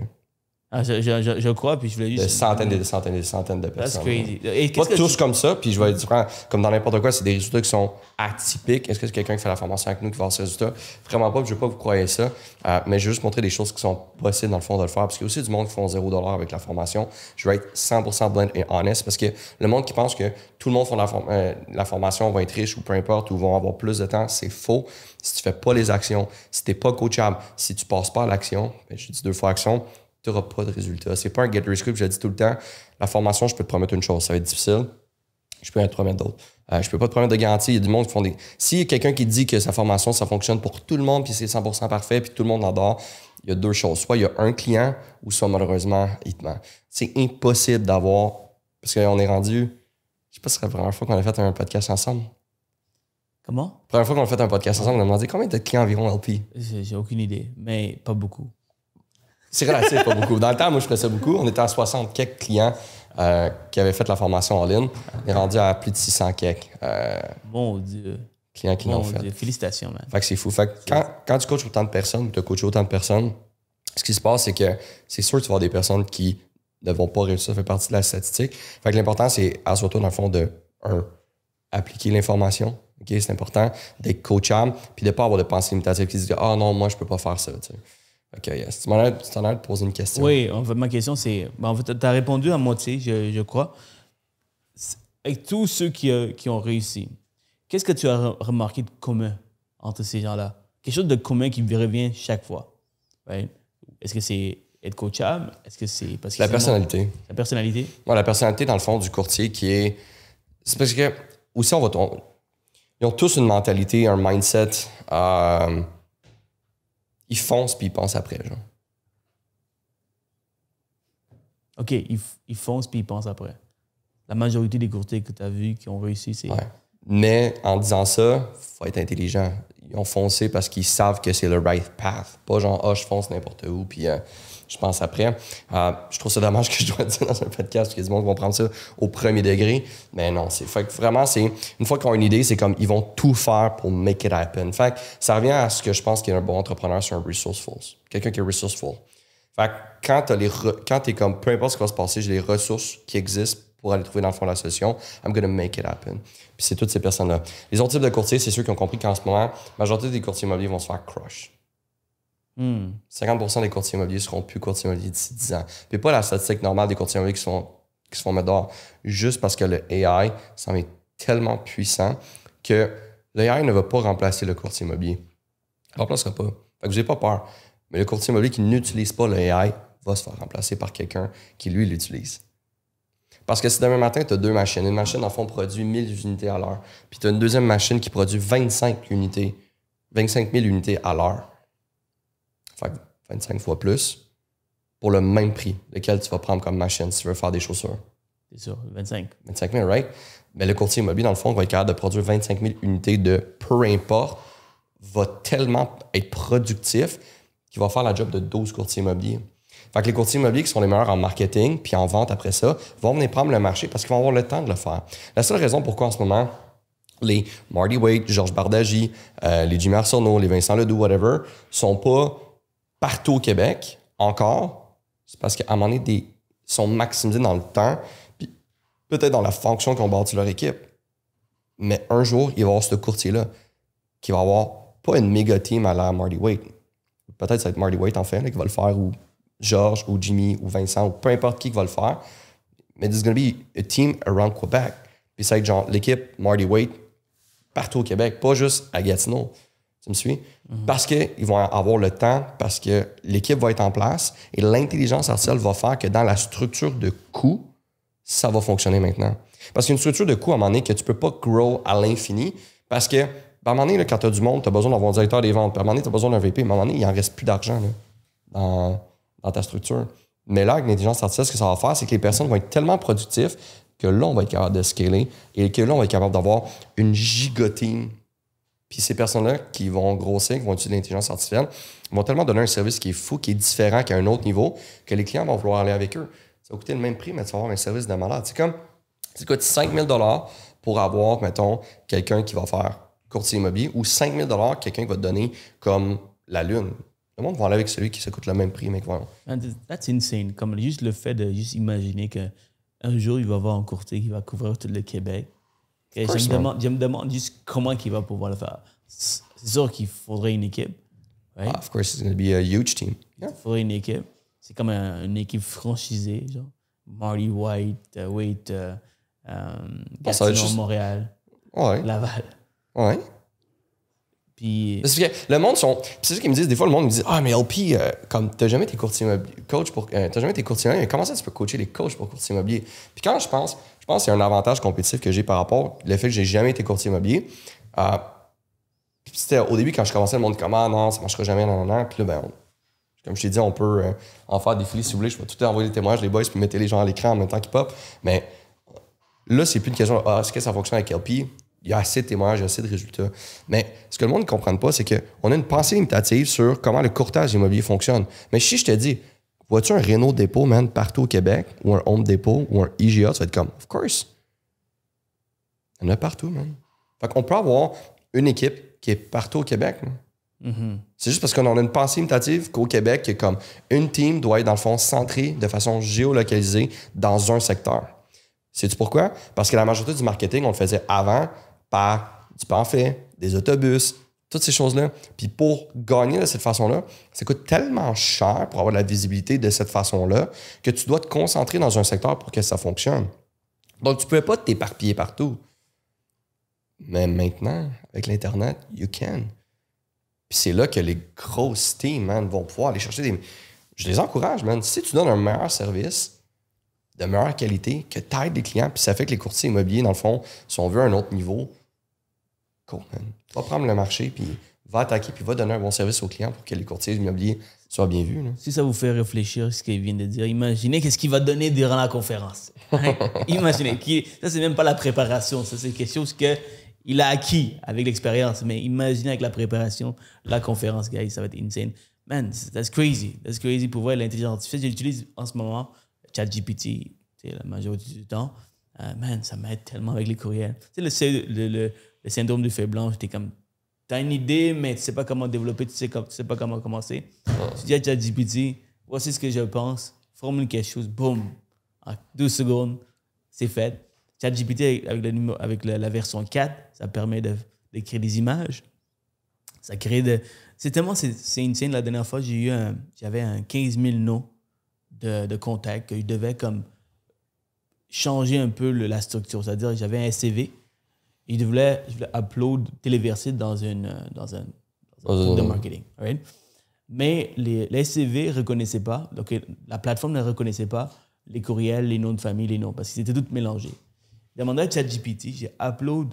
Ah, je, je, je, crois, puis je voulais juste... centaines et de centaines et de centaines de That's personnes. crazy. Et Pas tous tu- comme ça, puis je vais être différent. Comme dans n'importe quoi, c'est des résultats qui sont atypiques. Est-ce que c'est quelqu'un qui fait la formation avec nous qui va avoir ces résultats? Vraiment pas, je veux pas vous croire ça. Euh, mais je veux juste montrer des choses qui sont possibles dans le fond de le faire. Parce qu'il y a aussi du monde qui font 0$ avec la formation. Je veux être 100% blunt et honest parce que le monde qui pense que tout le monde font la, form- euh, la formation va être riche ou peu importe, ou vont avoir plus de temps, c'est faux. Si tu fais pas les actions, si t'es pas coachable, si tu passes pas à l'action, ben, je dis deux fois action, tu n'auras pas de résultat. C'est pas un get rich quick, je le dis tout le temps. La formation, je peux te promettre une chose, ça va être difficile. Je peux te promettre d'autres. Euh, je peux pas te promettre de garantie. Il y a du monde qui font des. S'il y a quelqu'un qui dit que sa formation, ça fonctionne pour tout le monde, puis c'est 100% parfait, puis tout le monde l'adore, il y a deux choses. Soit il y a un client, ou soit malheureusement, il te ment. C'est impossible d'avoir. Parce qu'on est rendu. Je sais pas si c'est la première fois qu'on a fait un podcast ensemble. Comment? La première fois qu'on a fait un podcast ensemble, on a demandé combien de clients environ LP. J'ai aucune idée, mais pas beaucoup. C'est relatif, pas beaucoup. Dans le temps, moi, je faisais beaucoup. On était à 60 quelques clients euh, qui avaient fait la formation en ligne. On est rendu à plus de 600 quelques euh, Mon Dieu. clients qui l'ont fait. Dieu. Félicitations, man. Fait que c'est fou. Fait que quand, quand tu coaches autant de personnes, ou tu as coaché autant de personnes, ce qui se passe, c'est que c'est sûr que tu vas avoir des personnes qui ne vont pas réussir. Ça fait partie de la statistique. Fait que l'important, c'est, assure-toi, dans le fond, de, un, appliquer l'information. OK, c'est important d'être coachable, puis de ne pas avoir de pensée limitative qui se dit Ah non, moi, je peux pas faire ça. Ok, yes. Tu m'en as, as posé une question. Oui, en fait, ma question, c'est. ben, en fait, tu as répondu à moitié, je, je crois. Avec tous ceux qui, euh, qui ont réussi, qu'est-ce que tu as re- remarqué de commun entre ces gens-là? Quelque chose de commun qui me revient chaque fois. right? Est-ce que c'est être coachable? Est-ce que c'est. parce que La personnalité. La personnalité? Moi, la personnalité, dans le fond, du courtier qui est. C'est parce que, aussi, on va. on- Ils ont tous une mentalité, un mindset. euh, ils foncent puis ils pensent après, genre. OK, ils, ils foncent puis ils pensent après. La majorité des courtiers que tu as vus qui ont réussi, c'est. Ouais. Mais en disant ça, faut être intelligent. Ils ont foncé parce qu'ils savent que c'est le right path. Pas genre, ah, je fonce n'importe où, puis euh, je pense après. Euh, je trouve ça dommage *laughs* que je dois dire dans un podcast, parce du monde qui vont prendre ça au premier degré. Mais non, c'est fait que vraiment, c'est une fois qu'ils ont une idée, c'est comme ils vont tout faire pour make it happen. Fait que ça revient à ce que je pense qu'un bon entrepreneur, c'est un resourceful. Quelqu'un qui est resourceful. Fait que quand tu es comme, peu importe ce qui va se passer, j'ai les ressources qui existent pour aller trouver dans le fond la solution, I'm gonna make it happen. Puis c'est toutes ces personnes-là. Les autres types de courtiers, c'est ceux qui ont compris qu'en ce moment, la majorité des courtiers immobiliers vont se faire crush. Hmm. 50% des courtiers immobiliers seront plus courtiers immobiliers d'ici 10 ans. Puis pas la statistique normale des courtiers immobiliers qui, sont, qui se font mettre dehors. Juste parce que le AI, ça en est tellement puissant que le AI ne va pas remplacer le courtier immobilier. Il ne remplacera pas. Fait que vous n'avez pas peur. Mais le courtier immobilier qui n'utilise pas le AI va se faire remplacer par quelqu'un qui, lui, l'utilise. Parce que si demain matin, tu as deux machines, une machine, en fond, produit 1000 unités à l'heure, puis tu as une deuxième machine qui produit 25 unités, 25 000 unités à l'heure, fait que 25 fois plus, pour le même prix, lequel tu vas prendre comme machine si tu veux faire des chaussures? C'est sûr, 25. 25 000, right? Mais le courtier immobilier, dans le fond, va être capable de produire 25 000 unités de peu importe, va tellement être productif qu'il va faire la job de 12 courtiers immobiliers. Fait que les courtiers immobiliers qui sont les meilleurs en marketing puis en vente après ça vont venir prendre le marché parce qu'ils vont avoir le temps de le faire. La seule raison pourquoi en ce moment, les Marty Waite, Georges Bardagy, euh, les Jimmy Arsenault, les Vincent Ledoux, whatever, sont pas partout au Québec encore, c'est parce qu'à un moment donné, des, ils sont maximisés dans le temps, puis peut-être dans la fonction qu'ils ont bâti leur équipe. Mais un jour, il va y avoir ce courtier-là qui va avoir pas une méga team à la Marty Waite. Peut-être ça va être Marty Waite en fait qui va le faire, ou Georges, ou Jimmy, ou Vincent, ou peu importe qui qui va le faire. Mais there's going to be a team around Quebec. Puis ça va être genre l'équipe Marty Waite partout au Québec, pas juste à Gatineau. Me suis? Parce qu'ils vont avoir le temps, parce que l'équipe va être en place et l'intelligence artificielle va faire que dans la structure de coût, ça va fonctionner maintenant. Parce qu'une structure de coût, à un moment donné, que tu peux pas grow à l'infini, parce que, ben, à un moment donné, quand tu as du monde, tu as besoin d'avoir un directeur des ventes, à un moment donné, tu as besoin d'un VP, à un moment donné, il en reste plus d'argent dans, dans ta structure. Mais là, avec l'intelligence artificielle, ce que ça va faire, c'est que les personnes vont être tellement productives que là, on va être capable de scaler et que là, on va être capable d'avoir une gigotine puis ces personnes-là qui vont grossir, qui vont utiliser l'intelligence artificielle, vont tellement donner un service qui est fou, qui est différent, qu'à un autre niveau, que les clients vont vouloir aller avec eux. Ça va coûter le même prix, mais tu vas avoir un service de malade. C'est comme, ça coûte 5 000 pour avoir, mettons, quelqu'un qui va faire courtier immobilier ou 5 000 quelqu'un qui va te donner comme la lune. Le monde va aller avec celui qui se coûte le même prix, mais qui va... Man, That's insane. Comme juste le fait de juste imaginer qu'un jour, il va avoir un courtier qui va couvrir tout le Québec. Et je, me man. demande, je me demande juste comment il va pouvoir le faire. C'est sûr qu'il faudrait une équipe. right? Ah, of course, it's going to be a huge team. Il faudrait une équipe. C'est comme un- une équipe franchisée, genre. Marty White, euh, Wait, euh, euh, Gatineau, juste- Montréal, Ouais, Laval. ouais. Puis, Parce que le monde sont. C'est ça qu'ils me disent. Des fois, le monde me dit Ah, mais LP, euh, comme t'as jamais été courtier immobilier, coach pour. euh, t'as jamais été courtier immobilier, mais comment ça tu peux coacher les coachs pour courtier immobilier? Puis quand je pense, c'est un avantage compétitif que j'ai par rapport au fait que j'ai jamais été courtier immobilier. Euh, au début, quand je commençais, le monde comme Ah non, ça marchera jamais, non, non, non. Puis là, ben, on- comme je t'ai dit, on peut euh, en faire des filets si vous voulez. Je peux tout envoyer des témoignages, les boys, puis mettez les gens à l'écran en même temps qu'ils pop. Mais Là, c'est plus une question ah, est-ce que ça fonctionne avec LP? Il y a assez de témoignages, il y a assez de résultats. Mais ce que le monde ne comprenne pas, c'est qu'on a une pensée limitative sur comment le courtage immobilier fonctionne. Mais si je te dis, vois-tu un Renault dépôt, man, partout au Québec, ou un Home Depot, ou un IGA, tu vas être comme, of course. Il y en a partout, man. Fait qu'on peut avoir une équipe qui est partout au Québec. man. C'est juste parce qu'on a une pensée imitative qu'au Québec, que comme une team doit être dans le fond centrée de façon géolocalisée dans un secteur. Sais-tu pourquoi? Parce que la majorité du marketing, on le faisait avant par du pamphlet, des autobus, Toutes ces choses-là. Puis pour gagner de cette façon-là, ça coûte tellement cher pour avoir de la visibilité de cette façon-là que tu dois te concentrer dans un secteur pour que ça fonctionne. Donc, tu ne pouvais pas t'éparpiller partout. Mais maintenant, avec l'Internet, you can. Puis c'est là que les grosses teams, man, vont pouvoir aller chercher des. Je les encourage, man. Si tu donnes un meilleur service, de meilleure qualité, que tu aides les clients, puis ça fait que les courtiers immobiliers, dans le fond, si on veut un autre niveau, cool, man. Va prendre le marché, puis va attaquer, puis va donner un bon service aux clients pour que les courtiers immobiliers soient bien vus. là. Si ça vous fait réfléchir ce qu'il vient de dire, imaginez qu'est-ce qu'il va donner durant la conférence. Hein? *laughs* imaginez. Ça, c'est même pas la préparation. Ça, c'est quelque chose que il a acquis avec l'expérience. Mais imaginez avec la préparation, la conférence, guys, ça va être insane. Man, that's crazy. That's crazy pour voir l'intelligence artificielle. J'utilise en ce moment ChatGPT la majorité du temps. Euh, man, ça m'aide tellement avec les courriels. Tu sais, le, le, le, le syndrome du fait blanc, j'étais comme, t'as une idée, mais tu sais pas comment développer, tu sais, sais pas comment commencer. Tu dis à ChatGPT, voici ce que je pense, formule quelque chose, boum, en 12 secondes, c'est fait. ChatGPT, avec, avec la, version 4, ça permet d'écrire des images. Ça crée de. C'est tellement. C'est c'est insane. La dernière fois, j'ai eu. J'avais un 15 000 noms de, contacts que je devais comme changer un peu la structure. C'est-à-dire, j'avais un SCV et je voulais, je voulais upload, téléverser dans, une, euh, dans un, dans un de marketing. alright? Mais les, les SCV ne reconnaissaient pas, donc euh, la plateforme ne reconnaissait pas les courriels, les noms de famille, les noms, parce que c'était tout mélangé. J'ai demandé à ChatGPT, j'ai upload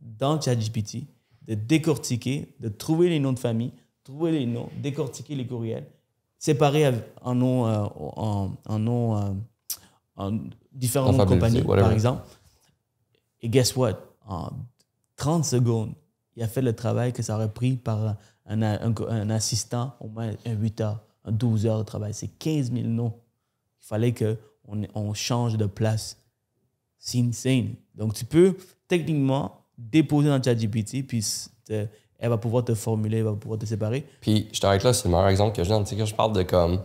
dans ChatGPT de décortiquer, de trouver les noms de famille, trouver les noms, décortiquer les courriels, séparer en noms, euh, en, en noms, euh, en différents noms de Alphabétisé, compagnies, whatever. par exemple. Et guess what? En 30 secondes, il a fait le travail que ça aurait pris par un, un- assistant, au moins un 8 heures, un 12 heures de travail. C'est 15 000 noms. Il fallait qu'on on change de place. C'est insane. Donc, tu peux techniquement déposer dans ChatGPT, puis elle va pouvoir te formuler, elle va pouvoir te séparer. Puis, je t'arrête là, c'est le meilleur exemple que donne. Tu sais, quand je parle de comme.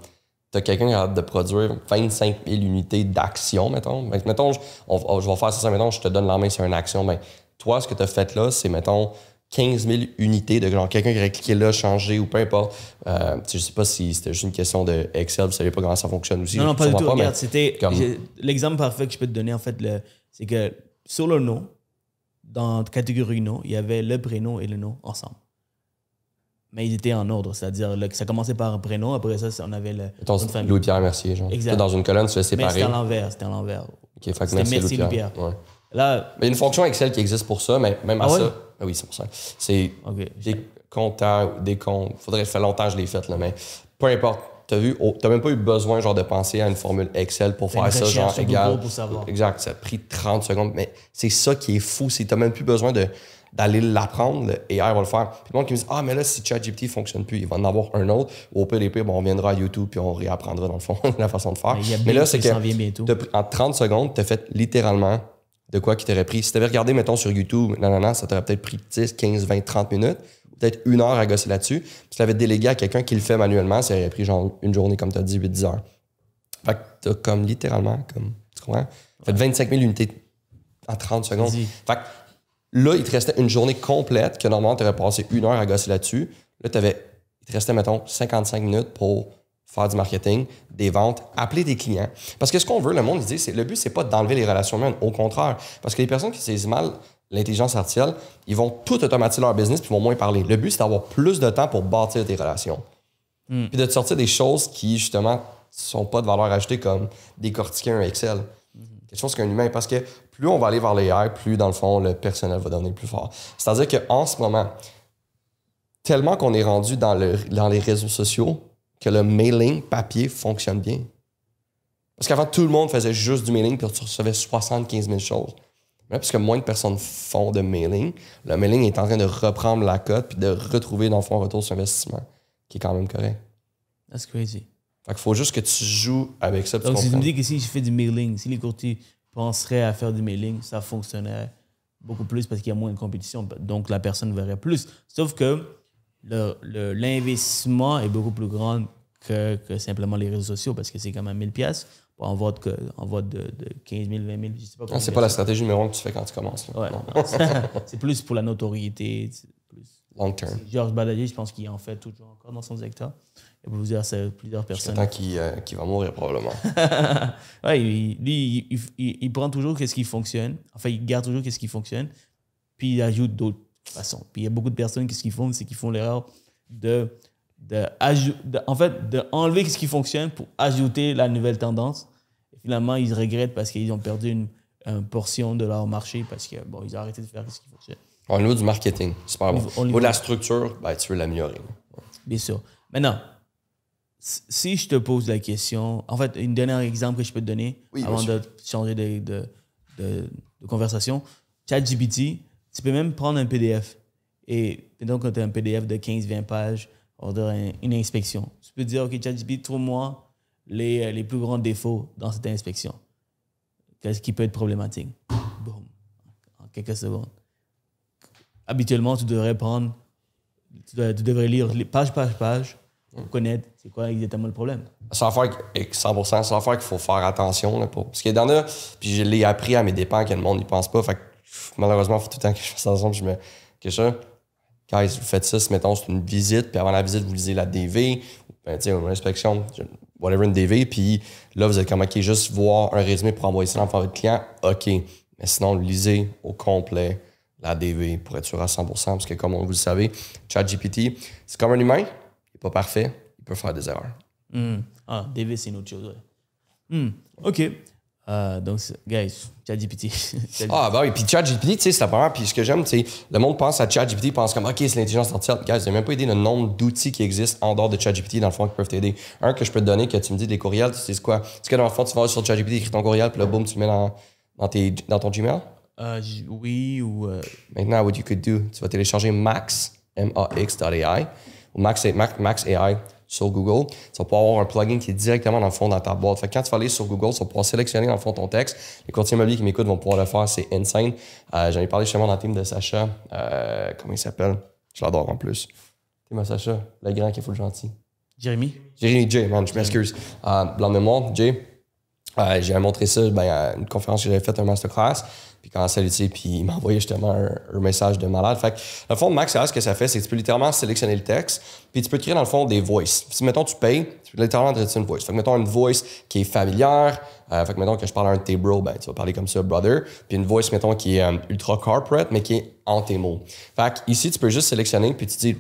T'as quelqu'un qui a hâte de produire 25 000 unités d'action, mettons. Ben, mettons, je, on- on- je vais faire ça, mettons, je te donne la main sur une action. Ben, toi, ce que tu as fait là, c'est, mettons, 15 000 unités de genre quelqu'un qui aurait cliqué là, changé ou peu importe. Euh, tu sais, je sais pas si c'était juste une question de Excel, vous savez pas comment ça fonctionne aussi. Non, non, pas du tout. Regarde, c'était comme- l'exemple parfait que je peux te donner, en fait, c'est que sur le nom, dans catégorie nom, il y avait le prénom et le nom ensemble. Mais ils étaient en ordre, c'est-à-dire le- ça commençait par un prénom, après ça, on avait le. Louis-Pierre Mercier, genre. Exact. Dans une colonne, tu Mais séparer. c'était à l'envers, c'était à l'envers. Ok, fait que Louis-Pierre. Ouais. Là, Mais il y a une fonction Excel qui existe pour ça, mais même à Ah ouais? ça. Ah oui, c'est pour ça. C'est des comptables, des comptes. Faudrait, ça fait longtemps que je l'ai fait, là, mais peu importe. T'as vu, oh, t'as même pas eu besoin genre de penser à une formule Excel pour faire ça, genre égal. Pour savoir. Exact, ça a pris 30 secondes, mais c'est ça qui est fou, c'est que t'as même plus besoin de d'aller l'apprendre, le AI va le faire. Puis le monde qui me dit Ah, mais là, si ChatGPT fonctionne plus, il va en avoir un autre. Au pire des pires, bon, on viendra à YouTube puis on réapprendra dans le fond *laughs* la façon de faire. Mais là, c'est que en 30 secondes, t'as fait littéralement de quoi qui t'aurait pris. Si t'avais regardé, mettons, sur YouTube, non, ça t'aurait peut-être pris 10, 15, 20, 30 minutes, peut-être une heure à gosser là-dessus. Puis tu l'avais délégué à quelqu'un qui le fait manuellement, ça aurait pris genre une journée, comme t'as dit, 8-10 heures. Fait que t'as comme littéralement, comme, tu comprends? Fait 25 000 unités en 30 secondes. Fait que là, il te restait une journée complète que normalement, t'aurais passé une heure à gosser là-dessus. Là, t'avais, il te restait, mettons, 55 minutes pour faire du marketing, des ventes, appeler des clients. Parce que ce qu'on veut, le monde, dit, c'est, le but, c'est pas d'enlever les relations humaines. Au contraire. Parce que les personnes qui saisissent mal l'intelligence artificielle, ils vont tout automatiser leur business puis ils vont moins parler. Le but, c'est d'avoir plus de temps pour bâtir tes relations. Puis de te sortir des choses qui, justement, sont pas de valeur ajoutée comme décortiquer un Excel. Quelque chose qu'un humain. Parce que plus on va aller vers l'AI, plus, dans le fond, le personnel va devenir plus fort. C'est-à-dire qu'en ce moment, tellement qu'on est rendu dans, le, dans les réseaux sociaux que le mailing papier fonctionne bien. Parce qu'avant, tout le monde faisait juste du mailing puis tu recevais 75 000 choses. Mais puisque moins de personnes font de mailing, le mailing est en train de reprendre la cote puis de retrouver, dans le fond, un retour sur investissement, qui est quand même correct. That's crazy. Fait qu'il faut juste que tu joues avec ça. Donc, tu si tu me dis que si je fais du mailing, si les courtiers penseraient à faire du mailing, ça fonctionnerait beaucoup plus parce qu'il y a moins de compétition. Donc, la personne verrait plus. Sauf que l'investissement est beaucoup plus grand que, que simplement les réseaux sociaux parce que c'est quand même 1000 pièces un vote, que, un vote de, de 15 000, 20 000, je sais pas Ah, c'est pas la stratégie numéro un que tu fais quand tu commences. Ouais, *laughs* c'est- plus pour la notoriété. plus- long term. Georges Badadier, je pense qu'il en fait toujours encore dans son secteur. A plusieurs, c'est plusieurs personnes. Tant qu'il euh, qu'il va mourir probablement. *laughs* ouais, lui, il, il- il prend toujours qu'est-ce qui fonctionne. Enfin, il garde toujours qu'est-ce qui fonctionne. Puis il ajoute d'autres façons. Puis il y a beaucoup de personnes, qu'est-ce qu'ils font? C'est qu'ils font l'erreur de, de, de- en fait, de enlever ce qui fonctionne pour ajouter la nouvelle tendance. Et finalement, ils regrettent parce qu'ils ont perdu une, une portion de leur marché parce que bon, ils ont arrêté de faire ce qui fonctionne. Au niveau du marketing, super bon. Au niveau- au Au niveau niveau- de la structure, ben, tu veux l'améliorer. Bien sûr. Maintenant, si je te pose la question, en fait, une dernière exemple que je peux te donner Oui, avant de changer de, de, de- de conversation. ChatGPT, tu peux même prendre un PDF et donc quand tu as un PDF de 15-20 pages, ordre un- une inspection. Tu peux dire, OK, ChatGPT, trouve-moi les, euh, les plus grands défauts dans cette inspection. Qu'est-ce qui peut être problématique? Boum. En quelques secondes. Habituellement, tu devrais prendre tu, dois- tu devrais lire page page page pour connaître c'est quoi exactement le problème? Que- et 100%, c'est l'affaire qu'il faut faire attention. Là, pour... Parce qu'il y en puis je l'ai appris à mes dépens que le monde n'y pense pas. Malheureusement, il faut tout le temps que je fasse attention. puis Je me... Que ça, guys, vous faites ça, mettons, c'est une visite, puis avant la visite, vous lisez la DV, ben, une inspection, whatever, une DV, puis là, vous êtes comme, OK, juste voir un résumé pour envoyer ça dans votre client, OK. Mais sinon, lisez au complet la DV pour être sûr à 100%, parce que comme vous le savez, ChatGPT, c'est comme un humain, pas parfait, il peut faire des erreurs. Hmm. Ah, DV, c'est une autre chose. ouais. Hmm. OK. Euh, donc, guys, *laughs* ChatGPT. Ah, bah oui. Puis ChatGPT, tu sais, c'est la première. Puis ce que j'aime, tu sais, le monde pense à ChatGPT, pense comme, OK, c'est l'intelligence artificielle. Guys, j'ai même pas idée le nombre d'outils qui existent en dehors de ChatGPT, dans le fond, qui peuvent t'aider. Un que je peux te donner, que tu me dis des courriels, tu sais quoi? C'est que dans le fond, tu vas sur ChatGPT, écris ton courriel, puis là, boum, tu le mets dans, dans, tes, dans ton Gmail? Euh, oui, ou. euh, Maintenant, what you could do, tu vas télécharger Max, M-A-X.ai, ou Max, Max, Max AI sur Google. Tu vas pouvoir avoir un plugin qui est directement dans le fond dans ta boîte. Fait que quand tu vas aller sur Google, tu vas pouvoir sélectionner dans le fond ton texte. Les courtiers immobiliers qui m'écoutent vont pouvoir le faire, c'est insane. Euh, J'en ai parlé justement dans le team de Sacha. Euh, comment il s'appelle? Je l'adore en plus. Team à Sacha, le grand qui est full gentil. Jérémy? Jérémy Jay, man, je m'excuse. Euh, blanc de mémoire, Jay. Euh, j'ai montré ça ben, à une conférence que j'avais faite, un masterclass. Puis quand ça l'utilise, puis il m'a envoyé justement un, message de malade. Fait que, dans le fond, Max, là, ce que ça fait, c'est que tu peux littéralement sélectionner le texte, puis tu peux créer dans le fond des voices. Si, mettons, tu payes, tu peux littéralement traiter une voice. Fait que, mettons, une voice qui est familière. Euh, fait que, mettons, que je parle à un de tes bros, ben, tu vas parler comme ça, brother. Puis une voice, mettons, qui est euh, ultra corporate, mais qui est en tes mots. Fait que, ici, tu peux juste sélectionner, puis tu dis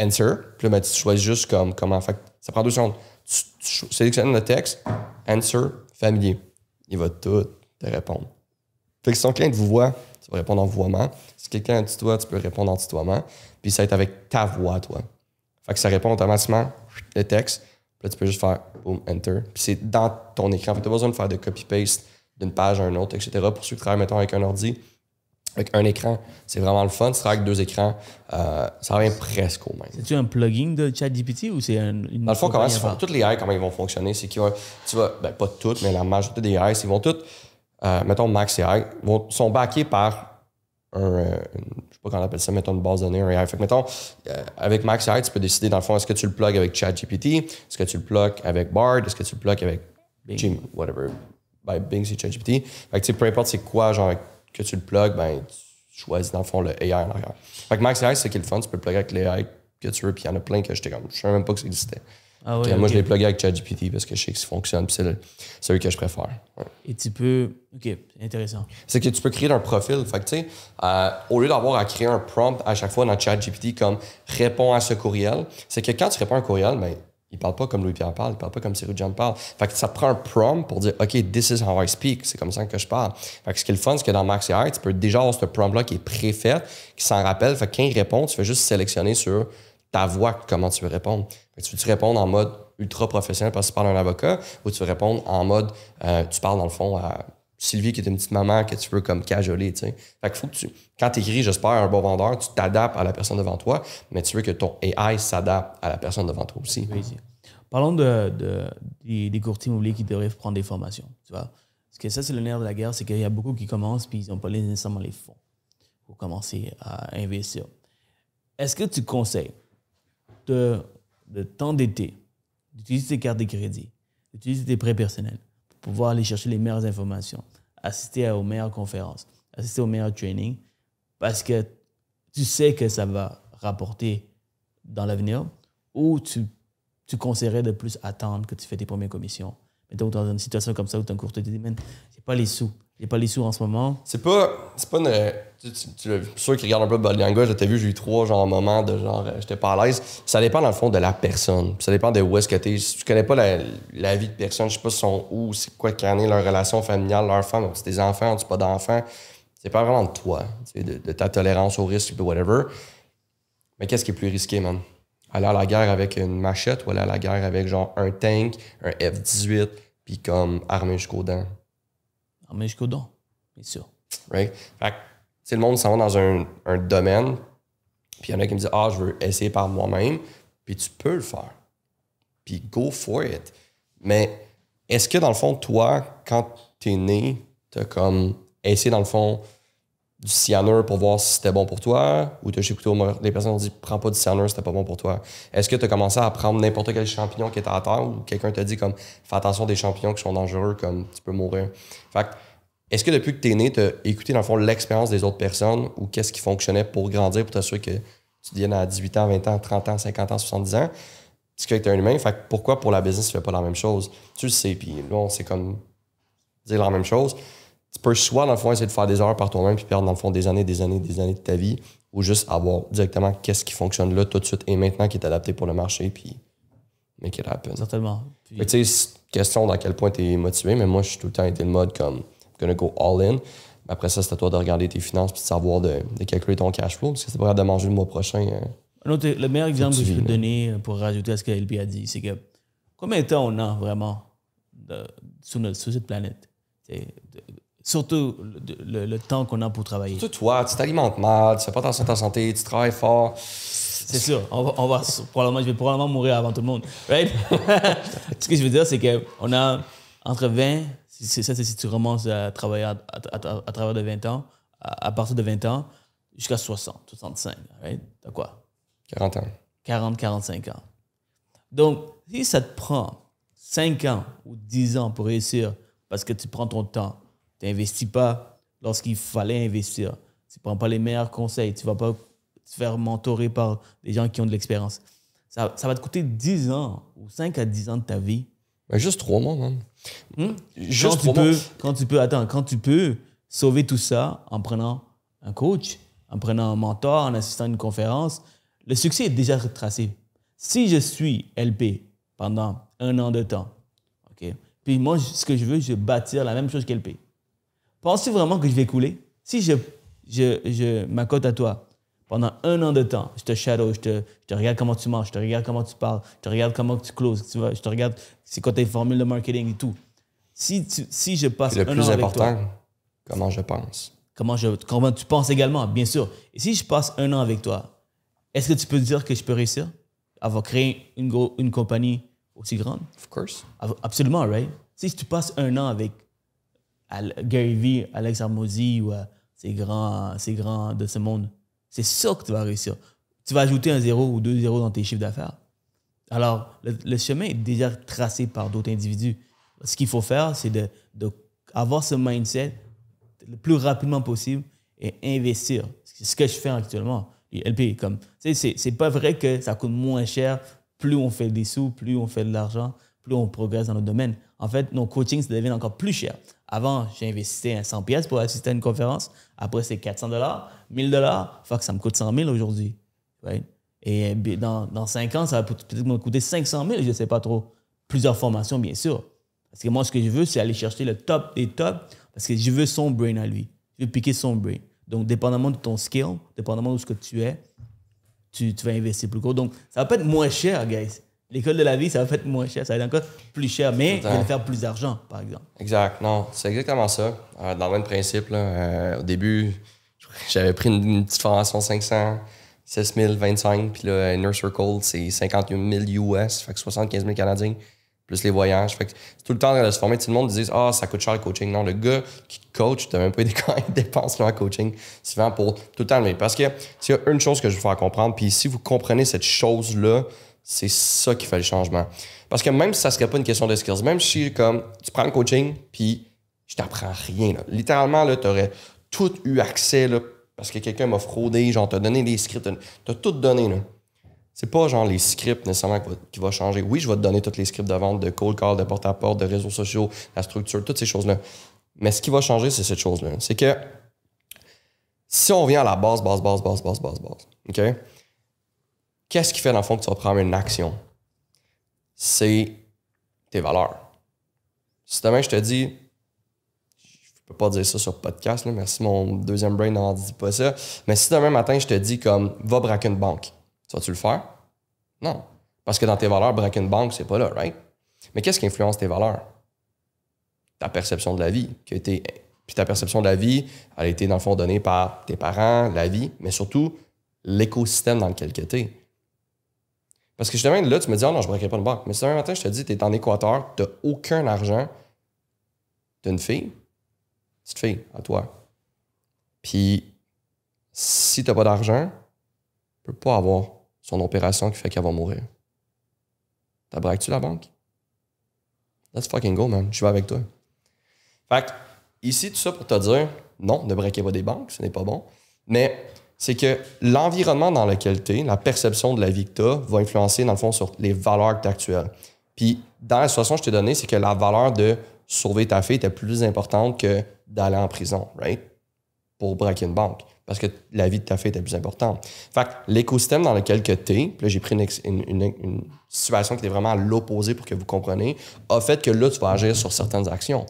Answer. Puis là, ben, tu choisis juste comme comment. Fait que ça prend deux secondes. Tu, tu sélectionnes le texte, Answer, familier. Il va tout te répondre. Fait que si ton client te vous voit, tu vas répondre en vouvoiement. Si quelqu'un te tutoie, tu peux répondre en tutoiement. Puis ça va être avec ta voix, toi. Fait que ça répond automatiquement le texte. Puis là, tu peux juste faire boom, enter. Puis c'est dans ton écran. Fait que tu pas besoin de faire de copy-paste d'une page à une autre, etc. Pour ceux qui travaillent, mettons, avec un ordi, avec un écran, c'est vraiment le fun. Tu travailles avec deux écrans, euh, ça revient presque au même. C'est-tu un plugin de ChatGPT ou c'est un, une. Dans le fond, comment ils font, toutes les AI, comment ils vont fonctionner, c'est vont, tu vas, ben pas toutes, mais la majorité des AI, ils vont toutes, euh, mettons Max AI, vont, sont backés par un, euh, une- je sais pas comment on appelle ça, mettons une base de données, un AI. Fait que mettons, euh, avec Max AI, tu peux décider dans le fond, est-ce que tu le plugues avec ChatGPT, est-ce que tu le plugues avec Bard, est-ce que tu le plugues avec Bing. Gmail, whatever. Ben, Bing, c'est ChatGPT. Fait que, tu sais, peu importe c'est quoi, genre, que tu le plugues, ben, tu choisis, dans le fond, le AI en arrière. Fait que Max AI, c'est ce qui est le fun, tu peux le plugger avec les AI que tu veux, puis il y en a plein que j'étais comme, je savais même pas que ça existait. Ah ouais, Puis, Moi, je l'ai plugué avec ChatGPT parce que je sais que ça fonctionne, c'est celui que je préfère. Ouais. Et tu peux. Ok, c'est intéressant. C'est que tu peux créer un profil. Fait que, tu sais, euh, au lieu d'avoir à créer un prompt à chaque fois dans ChatGPT comme réponds à ce courriel, c'est que quand tu réponds à un courriel, ben, il parle pas comme Louis-Pierre parle, il parle pas comme Cyril John parle. Fait que ça prend un prompt pour dire, OK, this is how I speak. C'est comme ça que je parle. Fait que ce qui est le fun, c'est que dans Max AI, tu peux déjà avoir ce prompt-là qui est préfait, qui s'en rappelle. Fait que quand il répond, tu fais juste sélectionner sur ta voix comment tu veux répondre. Que tu veux-tu répondre en mode ultra professionnel parce que tu parles à un avocat ou tu veux répondre en mode euh, tu parles dans le fond à Sylvie qui est une petite maman que tu veux comme cajoler. Fait qu'il faut que tu, quand tu écris, j'espère, un bon vendeur, tu t'adaptes à la personne devant toi, mais tu veux que ton AI s'adapte à la personne devant toi aussi. Crazy. Parlons de, de- des, courtiers immobiliers qui devraient prendre des formations. Tu vois? Parce que ça, c'est le nerf de la guerre, c'est qu'il y a beaucoup qui commencent puis ils n'ont pas nécessairement les fonds pour commencer à investir. Est-ce que tu conseilles de, de t'endetter, d'utiliser tes cartes de crédit, d'utiliser tes prêts personnels pour pouvoir aller chercher les meilleures informations, assister aux meilleures conférences, assister aux meilleurs trainings, parce que tu sais que ça va rapporter dans l'avenir ou tu, tu conseillerais de plus attendre que tu fais tes premières commissions? Mettons, dans une situation comme ça où tu as un courtier qui te dit, man, j'ai pas les sous. J'ai pas les sous en ce moment. C'est pas. C'est pas une. Tu, tu, tu vu. Ceux qui regardent un peu Body Language, t'as vu, j'ai eu trois genre moments de genre euh, j'étais pas à l'aise. Ça dépend dans le fond de la personne. Ça dépend de où est-ce que t'es. Si tu connais pas la, la vie de personne, je sais pas sont où, c'est quoi qu'en est leur relation familiale, leur femme, c'est des enfants, tu pas d'enfants. C'est pas vraiment de toi, tu de, de ta tolérance au risque, puis whatever. Mais qu'est-ce qui est plus risqué, man? Aller à la guerre avec une machette ou aller à la guerre avec genre un tank, un F-18, puis comme armé jusqu'aux dents? Ah, mais jusqu'au don, bien sûr. right? Fait que, le monde s'en va dans un, un domaine, puis il y en a qui me disent Ah, je veux essayer par moi-même, puis tu peux le faire. Puis go for it. Mais est-ce que dans le fond, toi, quand t'es né, t'as comme essayé dans le fond du cyanure pour voir si c'était bon pour toi, ou t'as écouté les personnes ont dit Prends pas du cyanure, c'était pas bon pour toi. Est-ce que t'as commencé à prendre n'importe quel champignon qui était à terre, ou quelqu'un t'a dit comme Fais attention des champignons qui sont dangereux, comme tu peux mourir? Fait que, est-ce que depuis que tu es né, tu as écouté dans le fond l'expérience des autres personnes ou qu'est-ce qui fonctionnait pour grandir, pour t'assurer que tu deviennes à 18 ans, 20 ans, 30 ans, 50 ans, 70 ans? C'est que tu es un humain. Fait que pourquoi pour la business, tu fais pas la même chose? Tu le sais, puis là, on sait comme dire la même chose. Tu peux soit, dans le fond, essayer de faire des heures par toi-même puis perdre, dans le fond, des années, des années, des années de ta vie ou juste avoir directement qu'est-ce qui fonctionne là, tout de suite et maintenant qui est adapté pour le marché puis make it happen. Certainement. Puis- que, tu sais, question dans quel point tu es motivé, mais moi, je suis tout le temps été le mode comme gonna go all in. Mais après ça, c'est à toi de regarder tes finances puis de savoir de, de calculer ton cash flow parce que c'est pas grave de manger le mois prochain. euh. Un autre- le meilleur exemple que je peux te donner pour rajouter à ce que LP a dit, c'est que combien de temps on a vraiment de- sur, notre- sur cette planète? De- surtout le, le- le temps qu'on a pour travailler. Surtout toi, tu t'alimentes mal, tu fais pas attention à ta santé, tu travailles fort. C'est sûr. On va, on va s- probablement, je vais probablement mourir avant tout le monde. Right? *laughs* Ce que je veux dire, c'est qu'on a entre 20, si- c'est ça, c'est si tu commences à travailler à, à- à- à travers de 20 ans, à, à partir de 20 ans, jusqu'à 60, 65. Right? T'as quoi? 40 ans. 40, 45 ans. Donc, si ça te prend 5 ans ou 10 ans pour réussir parce que tu prends ton temps, tu n'investis pas lorsqu'il fallait investir, tu ne prends pas les meilleurs conseils, tu ne vas pas te faire mentorer par des gens qui ont de l'expérience, ça, ça va te coûter 10 ans ou 5 à 10 ans de ta vie. Mais juste trois mois, man. quand Juste tu trois peux, mois. quand tu peux, attends, quand tu peux sauver tout ça en prenant un coach, en prenant un mentor, en assistant à une conférence, le succès est déjà tracé. Si je suis LP pendant un an de temps, ok, puis moi, ce que je veux, je veux bâtir la même chose qu'LP. Penses-tu vraiment que je vais couler? Si je, je, je m'accote à toi pendant un an de temps, je te shadow, je te, je te regarde comment tu marches, je te regarde comment tu parles, je te regarde comment tu closes, tu vois, je te regarde c'est quoi tes formules de marketing et tout. Si, tu- si je passe le un plus an avec important, toi, comment je pense. comment, je, comment tu penses également, bien sûr. Et si je passe un an avec toi, est-ce que tu peux dire que je peux réussir? Avoir créé une, gros- une compagnie aussi grande? Of course. Ab- Absolument, right? Si tu passes un an avec Gary Vee, Alex Armozy ou euh, ces, grands, ces grands de ce monde, c'est sûr que tu vas réussir. Tu vas ajouter un zéro ou deux zéros dans tes chiffres d'affaires. Alors, le, le chemin est déjà tracé par d'autres individus. Ce qu'il faut faire, c'est de, de ce mindset le plus rapidement possible et investir. C'est ce que je fais actuellement. LP, comme, c'est, pas vrai que ça coûte moins cher. Plus on fait des sous, plus on fait de l'argent, plus on progresse dans notre domaine. En fait, nos coachings ça devient encore plus cher. Avant, j'investissais un 100 pièces pour assister à une conférence. Après, c'est 400 dollars, 1000 dollars. Fuck, ça me coûte 100 000 aujourd'hui. Et dans, dans 5 ans, ça va peut- peut-être me coûter 500 000, je ne sais pas trop. Plusieurs formations, bien sûr. Parce que moi, ce que je veux, c'est aller chercher le top des tops, parce que je veux son brain à lui. Je veux piquer son brain. Donc, dépendamment de ton skill, dépendamment de ce que tu es, tu, tu vas investir plus gros. Donc, ça va pas être moins cher, guys. L'école de la vie, ça va être moins cher. Ça va être encore plus cher, mais il va faire plus d'argent, par exemple. Exact. Non, c'est exactement ça. Euh, dans le même principe, là, euh, au début, *laughs* j'avais pris une, une petite formation 500, 16 000, 25, puis là, Inner Circle, c'est 50 000 US, fait que 75 000 Canadiens, plus les voyages. Fait que c'est tout le temps de se former. Tout le monde dit Ah, ça coûte cher le coaching. Non, le gars qui te coach, tu même pas idée *laughs* quand il dépense le coaching. Souvent pour tout le temps. Mais parce que s'il y a une chose que je veux faire comprendre, puis si vous comprenez cette chose-là, c'est ça qui fait le changement. Parce que même si ça serait pas une question de skills, même si comme tu prends le coaching, puis je t'apprends rien. Littéralement, là, tu aurais tout eu accès parce que quelqu'un m'a fraudé, genre, t'as donné des scripts, t'as- tout donné, là. C'est pas genre les scripts nécessairement qui va, changer. Oui, je vais te donner tous les scripts de vente, de cold call, de porte-à-porte, de réseaux sociaux, la structure, toutes ces choses-là. Mais ce qui va changer, c'est cette chose-là. C'est que si on vient à la base, base, base, base, base, base, base, OK? Qu'est-ce qui fait dans le fond que tu vas prendre une action? C'est tes valeurs. Si demain je te dis, je peux pas dire ça sur podcast, là, merci mon deuxième brain n'en dit pas ça, mais si demain matin je te dis comme, va braquer une banque, tu vas-tu le faire? Non. Parce que dans tes valeurs, braquer une banque, c'est pas là, right? Mais qu'est-ce qui influence tes valeurs? Ta perception de la vie. Puis ta perception de la vie, elle a été dans le fond donnée par tes parents, la vie, mais surtout l'écosystème dans lequel tu es. Parce que justement, là, tu me dis, ah non, je ne braquerai pas une banque. Mais si demain matin, je te dis, tu es en Équateur, tu n'as aucun argent, tu une fille, petite fille, à toi. Puis, si tu n'as pas d'argent, tu peux pas avoir son opération qui fait qu'elle va mourir. T'as braques-tu la banque? Let's fucking go, man. Je vais avec toi. Fait que, ici, tout ça pour te dire, non, ne braquez pas des banques, ce n'est pas bon. Mais c'est que l'environnement dans lequel tu es, la perception de la vie que tu as, va influencer, dans le fond, sur les valeurs que tu actuelles. Puis, dans la situation que je t'ai donnée, c'est que la valeur de sauver ta fille était plus importante que d'aller en prison, right? Pour braquer une banque. Parce que la vie de ta fille était plus importante. Fait que l'écosystème dans lequel tu es, puis là, j'ai pris une- une situation qui était vraiment à l'opposé pour que vous compreniez, a fait que là, tu vas agir sur certaines actions.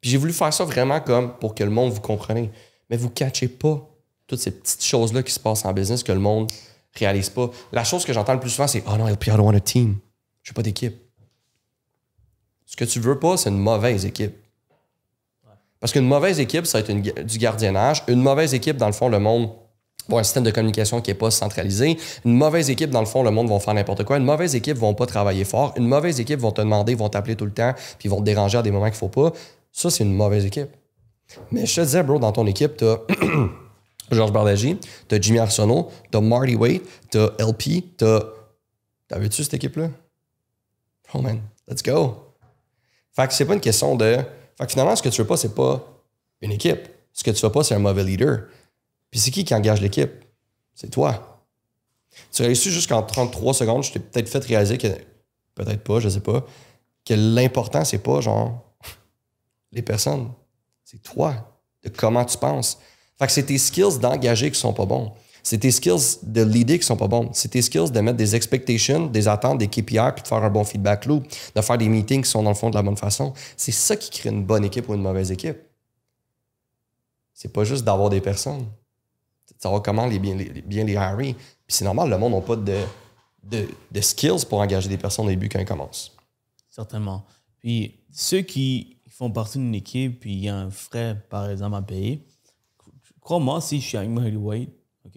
Puis j'ai voulu faire ça vraiment comme pour que le monde vous comprenne. Mais vous ne catchez pas toutes ces petites choses-là qui se passent en business que le monde réalise pas. La chose que j'entends le plus souvent, c'est Oh non, I don't want a team. Je veux pas d'équipe. Ce que tu veux pas, c'est une mauvaise équipe. Parce qu'une mauvaise équipe, ça va être du gardiennage. Une mauvaise équipe, dans le fond, le monde va un système de communication qui n'est pas centralisé. Une mauvaise équipe, dans le fond, le monde va faire n'importe quoi. Une mauvaise équipe vont pas travailler fort. Une mauvaise équipe vont te demander, vont t'appeler tout le temps, puis vont te déranger à des moments qu'il faut pas. Ça, c'est une mauvaise équipe. Mais je te disais, bro, dans ton équipe, t'as *clears throat* Georges Bardagy, t'as Jimmy Arsenault, t'as Marty Wade, t'as LP, t'as. T'avais-tu cette équipe-là? Oh man, let's go. Fait que c'est pas une question de. Fait que finalement, ce que tu veux pas, c'est pas une équipe. Ce que tu veux pas, c'est un mauvais leader. Puis c'est qui qui engage l'équipe? C'est toi. Tu as réussi jusqu'en 33 secondes, je t'ai peut-être fait réaliser que. Peut-être pas, je sais pas. Que l'important, c'est pas genre *laughs* les personnes. C'est toi, de comment tu penses. Fait que c'est tes skills d'engager qui sont pas bons. C'est tes skills de leader qui sont pas bons. C'est tes skills de mettre des expectations, des attentes, des KPI, puis de faire un bon feedback loop, de faire des meetings qui sont dans le fond de la bonne façon. C'est ça qui crée une bonne équipe ou une mauvaise équipe. C'est pas juste d'avoir des personnes. C'est de savoir comment les bien les, bien les c'est normal, le monde n'a pas de skills pour engager des personnes au début quand ils commencent. Certainement. Puis ceux qui font partie d'une équipe, puis il y a un frais, par exemple, à payer, crois-moi, si je suis avec Murray White, OK,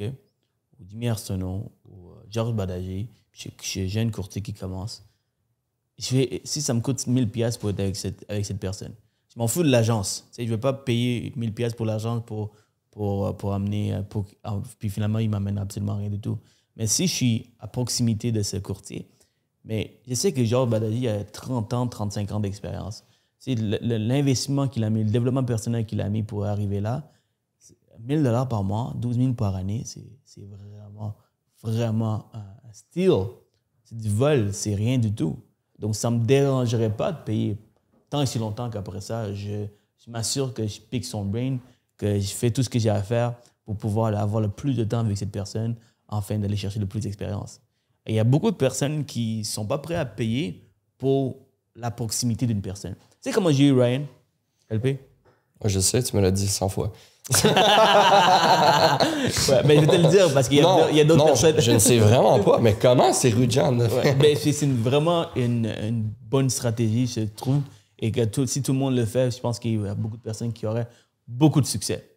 ou Jimmy Arsenault, ou euh, Georges Badagé, suis jeune courtier qui commence, je vais, si ça me coûte 1000 pièces pour être avec cette, avec cette personne, je m'en fous de l'agence. Tu sais, je ne vais pas payer 1000 pièces pour l'agence pour, pour, euh, pour amener, euh, ah, puis finalement, il m'amène absolument rien du tout. Mais si je suis à proximité de ce courtier, mais je sais que Georges Badagi a 30 ans, 35 ans d'expérience. C'est l'investissement qu'il a mis, le développement personnel qu'il a mis pour arriver là, 1000 dollars par mois, 12 000 par année, c'est c'est vraiment, vraiment un, steal. C'est du vol, c'est rien du tout. Donc, ça ne me dérangerait pas de payer tant et si longtemps qu'après ça, je, je m'assure que je pique son brain, que je fais tout ce que j'ai à faire pour pouvoir avoir le plus de temps avec cette personne afin d'aller chercher le plus d'expérience. Et il y a beaucoup de personnes qui ne sont pas prêtes à payer pour la proximité d'une personne. Tu sais comment j'ai eu Ryan, LP? Je sais, tu me l'as dit 100 fois. Ouais, mais je vais te le dire parce qu'il y a, Non, il y a d'autres non, personnes. Je, ne sais vraiment pas. Mais comment c'est Rujan? Ouais, ben, c'est une- vraiment une, une bonne stratégie, je trouve. Et que tout- si tout le monde le fait, je pense qu'il y a beaucoup de personnes qui auraient beaucoup de succès.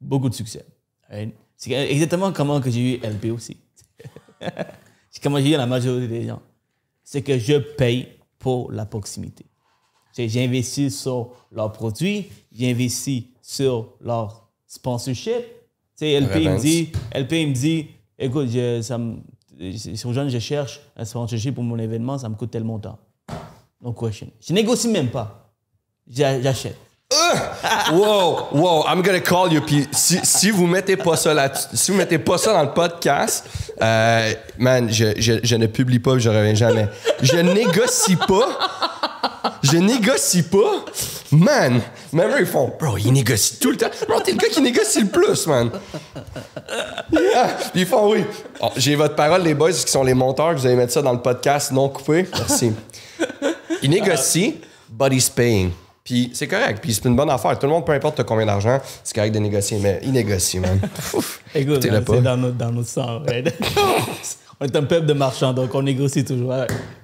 Beaucoup de succès. C'est exactement comment que j'ai eu LP aussi. *laughs* c'est comment j'ai eu la majorité des gens. C'est que je paye pour la proximité. Investi sur leurs produits, j'ai investi sur leur sponsorship. Tu sais, LP, il me dit, LP, il me dit, écoute, je, ça me, sur jeune, je cherche un sponsorship pour mon événement, ça me coûte tel montant. No question. Je négocie même pas. J'a- J'achète. wow, wow, I'm gonna call you. Puis si, si vous mettez pas ça là, si vous mettez pas ça dans le podcast, euh, man, je, je, je ne publie pas, je reviens jamais. Je négocie pas. Je négocie pas. Man, même eux, ils font, bro, ils négocient tout le temps. Bro, t'es le gars qui négocie le plus, man. Ah, puis ils font, oui. Oh, J'ai votre parole, les boys, qui sont les monteurs, que vous allez mettre ça dans le podcast non coupé. Merci. Il négocie, but he's paying. Puis c'est correct, puis c'est une bonne affaire. Tout le monde, peu importe combien d'argent, c'est correct de négocier, mais il négocie, man. *laughs* Écoute, c'est dans notre, dans notre sang. *laughs* on est un peuple de marchands, donc on négocie toujours.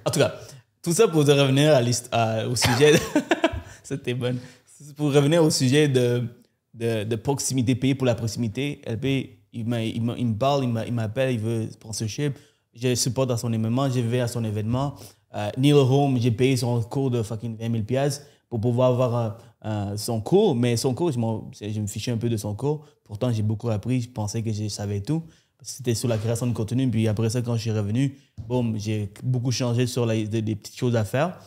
En tout cas, tout ça pour revenir à au sujet. De... *laughs* C'était bonne. Pour revenir au sujet de, de, proximité, payer pour la proximité, il, m'a- il, m'a- il me parle, il m'a- il m'appelle, il veut sponsorship. Je supporte dans son événement, je vais à son événement. Euh, Neil Home, j'ai payé son cours de fucking 20 000 piastres pour pouvoir avoir un- un- son cours. Mais son cours, je, je me fichais un peu de son cours. Pourtant, j'ai beaucoup appris. Je pensais que je savais tout. C'était sur la création de contenu. Puis après ça, quand je suis revenu, j'ai beaucoup changé sur les, des petites choses à faire.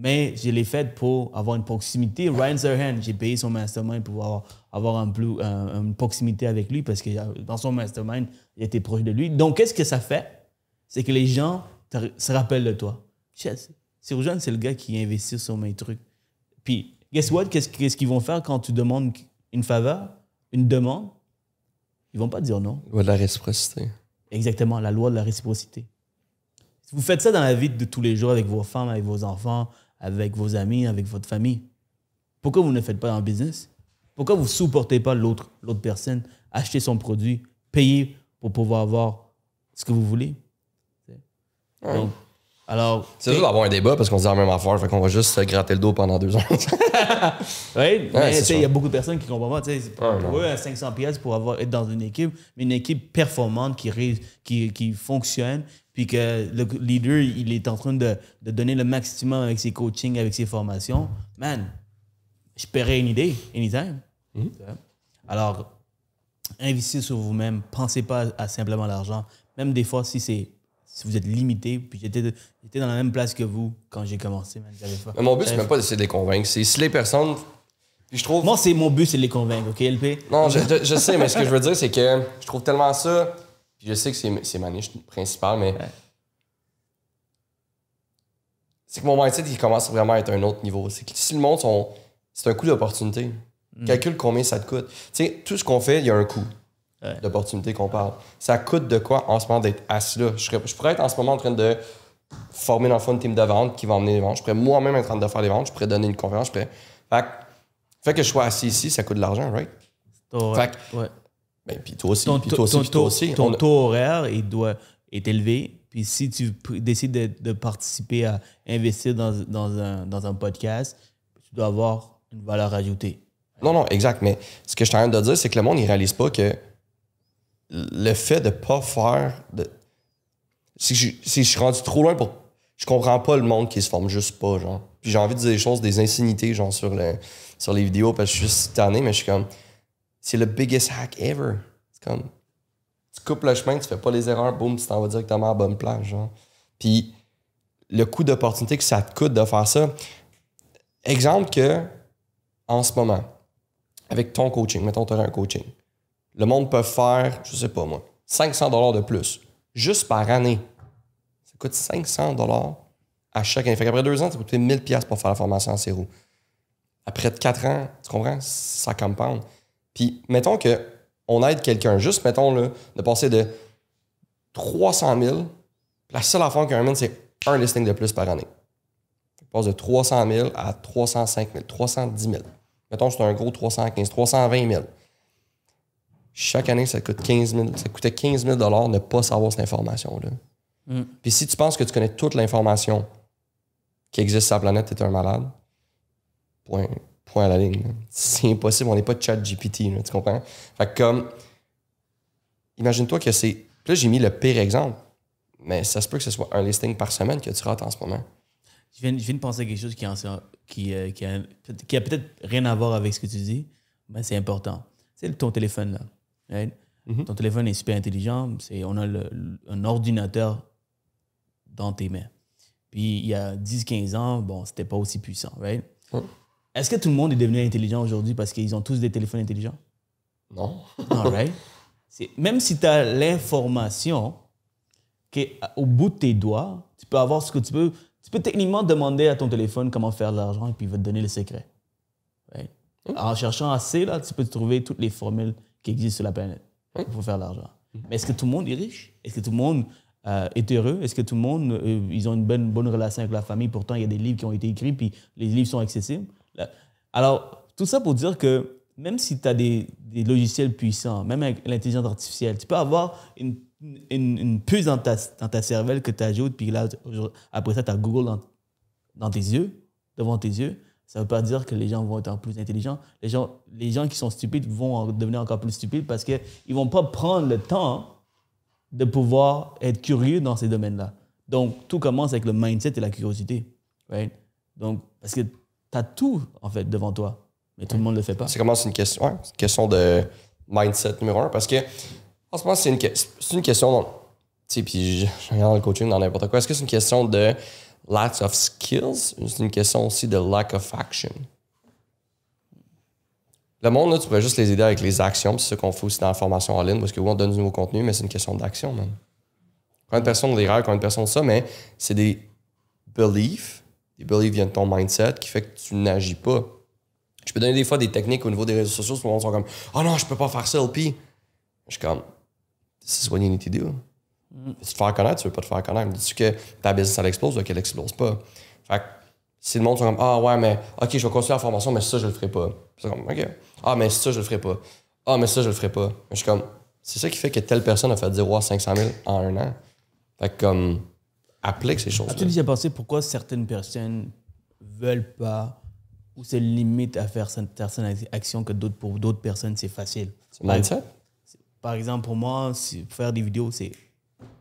Mais je l'ai fait pour avoir une proximité. Ryan Serhan, j'ai payé son mastermind pour avoir, avoir un plus, un- une proximité avec lui parce que euh, dans son mastermind, il était proche de lui. Donc, qu'est-ce que ça fait? C'est que les gens te- se rappellent de toi. Shit, Sirojane, c'est le gars qui investit sur mes trucs. Puis, guess what? Qu'est-ce qu'ils vont faire quand tu demandes une faveur, une demande? Ils vont pas dire non. Loi de la réciprocité. Exactement, la loi de la réciprocité. Si vous faites ça dans la vie de tous les jours avec vos femmes, avec vos enfants, avec vos amis, avec votre famille, pourquoi vous ne faites pas le business? Pourquoi vous ne supportez pas l'autre l'autre personne, acheter son produit, payer pour pouvoir avoir ce que vous voulez? Donc, alors, C'est juste d'avoir un débat parce qu'on se dit la même affaire, fait qu'on va juste se gratter le dos pendant deux ans. *laughs* Oui, mais il y a beaucoup de personnes qui ne comprennent pas. tu sais, c'est Pour, eux, un 500 pièces pour avoir, être dans une équipe, mais une équipe performante qui, ré- qui, qui fonctionne, puis que le leader, il est en train de, de donner le maximum avec ses coachings, avec ses formations. Man, je paierais une idée, anytime. Vois? Alors, investissez sur vous-même. Pensez pas à simplement l'argent. Même des fois, si c'est si vous êtes limité, puis j'étais j'étais dans la même place que vous quand j'ai commencé, man. Pas- mon but, c'est même pas d'essayer de les convaincre. C'est si les personnes. Puis je trouve. moi, c'est mon but, c'est de les convaincre, OK, LP? Non, je, je- je sais, mais ce que je veux dire, c'est que je trouve tellement ça. Puis je sais que c'est c'est ma niche principale, mais. C'est que mon mindset, il commence vraiment à être un autre niveau. C'est que si le monde, sont... c'est un coût d'opportunité. Calcule combien ça te coûte. Tu sais, tout ce qu'on fait, il y a un coût Ouais. d'opportunité qu'on parle. Ça coûte de quoi en ce moment d'être assis là? Je, serais- je pourrais être en ce moment en train de former dans le fond une team de vente qui va emmener les ventes. Je pourrais moi-même être en train de faire les ventes. Je pourrais donner une conférence. Je pourrais... Fait, que- fait que je sois assis ici, ça coûte de l'argent, right? Ton, Fait ouais. Ben, puis toi aussi, ton, puis toi aussi, ton puis toi taux- aussi. ton On a- taux horaire il doit, est élevé. Puis si tu décides de, de participer à investir dans, dans, un, dans un podcast, tu dois avoir une valeur ajoutée. Non, non, exact. Mais ce que je suis en train de dire, c'est que le monde, il réalise pas que le fait de pas faire. De... Si, je, si je suis rendu trop loin pour. Je comprends pas le monde qui se forme juste pas, genre. Puis j'ai envie de dire des choses, des insanités, genre, sur, le, sur les vidéos, parce que je suis juste tanné, mais je suis comme. C'est le biggest hack ever. C'est comme. Tu coupes le chemin, tu fais pas les erreurs, boum, tu t'en vas directement à la bonne place, genre. Puis le coût d'opportunité que ça te coûte de faire ça. Exemple que, en ce moment, avec ton coaching, mettons, tu un coaching, le monde peut faire, je sais pas moi, 500 dollars de plus, juste par année. Ça coûte 500 dollars à chaque année. Fait qu'après deux ans, ça coûte 1000 pièces pour faire la formation en zéro. Après quatre ans, tu comprends? Ça compound. Puis, mettons que on aide quelqu'un, juste, mettons, là, de passer de 300 000, la seule affaire qu'il amène, c'est un listing de plus par année. Il passe de 300 000 à 305 000, 310 000. Mettons, c'est un gros 315, 320 000. Chaque année, ça coûte 15 000. Ça coûtait 15 000 de ne pas savoir cette information-là. Puis si tu penses que tu connais toute l'information qui existe sur la planète, tu es un malade. Point, point à la ligne. C'est impossible, on n'est pas chat GPT, là, tu comprends? Fait que comme, imagine-toi que c'est. Puis là, j'ai mis le pire exemple, mais ça se peut que ce soit un listing par semaine que tu rates en ce moment. Je viens, je viens de penser à quelque chose qui, en- qui, euh, qui a, qui a peut-être rien à voir avec ce que tu dis, mais c'est important. C'est ton téléphone, là. Right? Ton téléphone est super intelligent. C'est, on a le- un ordinateur dans tes mains. Puis il y a 10-15 ans, bon, c'était pas aussi puissant, right? Est-ce que tout le monde est devenu intelligent aujourd'hui parce qu'ils ont tous des téléphones intelligents? Non. All *laughs* right? C'est- Même si tu as l'information au bout de tes doigts, tu peux avoir ce que tu veux. Tu peux techniquement demander à ton téléphone comment faire de l'argent et puis il va te donner le secret. Right? En cherchant assez, là, tu peux trouver toutes les formules qui existent sur la planète pour faire de l'argent. Mais est-ce que tout le monde est riche? Est-ce que tout le monde euh, est heureux? Est-ce que tout le monde, euh, ils ont une bonne, bonne relation avec la famille? Pourtant, il y a des livres qui ont été écrits, puis les livres sont accessibles. Alors, tout ça pour dire que même si tu as des, des logiciels puissants, même avec l'intelligence artificielle, tu peux avoir une, une, une puce dans ta, dans ta cervelle que tu ajoutes, puis là, après ça, tu as Google dans, dans tes yeux, devant tes yeux. Ça ne veut pas dire que les gens vont être plus intelligents. Les gens, les gens qui sont stupides vont en devenir encore plus stupides parce qu'ils ne vont pas prendre le temps de pouvoir être curieux dans ces domaines-là. Donc, tout commence avec le mindset et la curiosité. Right? Donc, parce que tu as tout, en fait, devant toi, mais tout le monde ne le fait pas. C'est comment c'est une question, une question de mindset numéro un parce que en ce moment c'est une, question, tu sais, puis je je regarde le coaching dans n'importe quoi. Est-ce que c'est une question de lack of skills c'est une question aussi de lack of action? Le monde, là, tu pourrais juste les aider avec les actions, c'est ce qu'on fait aussi dans la formation en ligne, parce que oui, on donne du nouveau contenu, mais c'est une question d'action, même. Quand une personne rêves, quand une personne ça, mais c'est des beliefs, des beliefs viennent de ton mindset qui fait que tu n'agis pas. Je peux donner des fois des techniques au niveau des réseaux sociaux, tout le monde sont comme Oh non, je peux pas faire ça, LP. Je suis comme This is what you need to do. Si tu te faire connaître, tu veux pas te faire connaître. Dis-tu que ta business elle explose ou qu'elle explose pas? Fait que si le monde sont comme Ah ouais, mais ok, je vais continuer la formation, mais ça, je le ferai pas. C'est comme OK. Ah, mais ça, je le ferai pas. Ah, mais ça, je le ferai pas. Je suis comme C'est ça qui fait que telle personne a fait 0 à 500 000 en un an. Fait que comme applique ces choses-là. As-tu déjà pensé pourquoi certaines personnes veulent pas ou se limitent à faire certaines actions que d'autres pour d'autres personnes c'est facile? C'est mindset? Par exemple, pour moi, faire des vidéos, c'est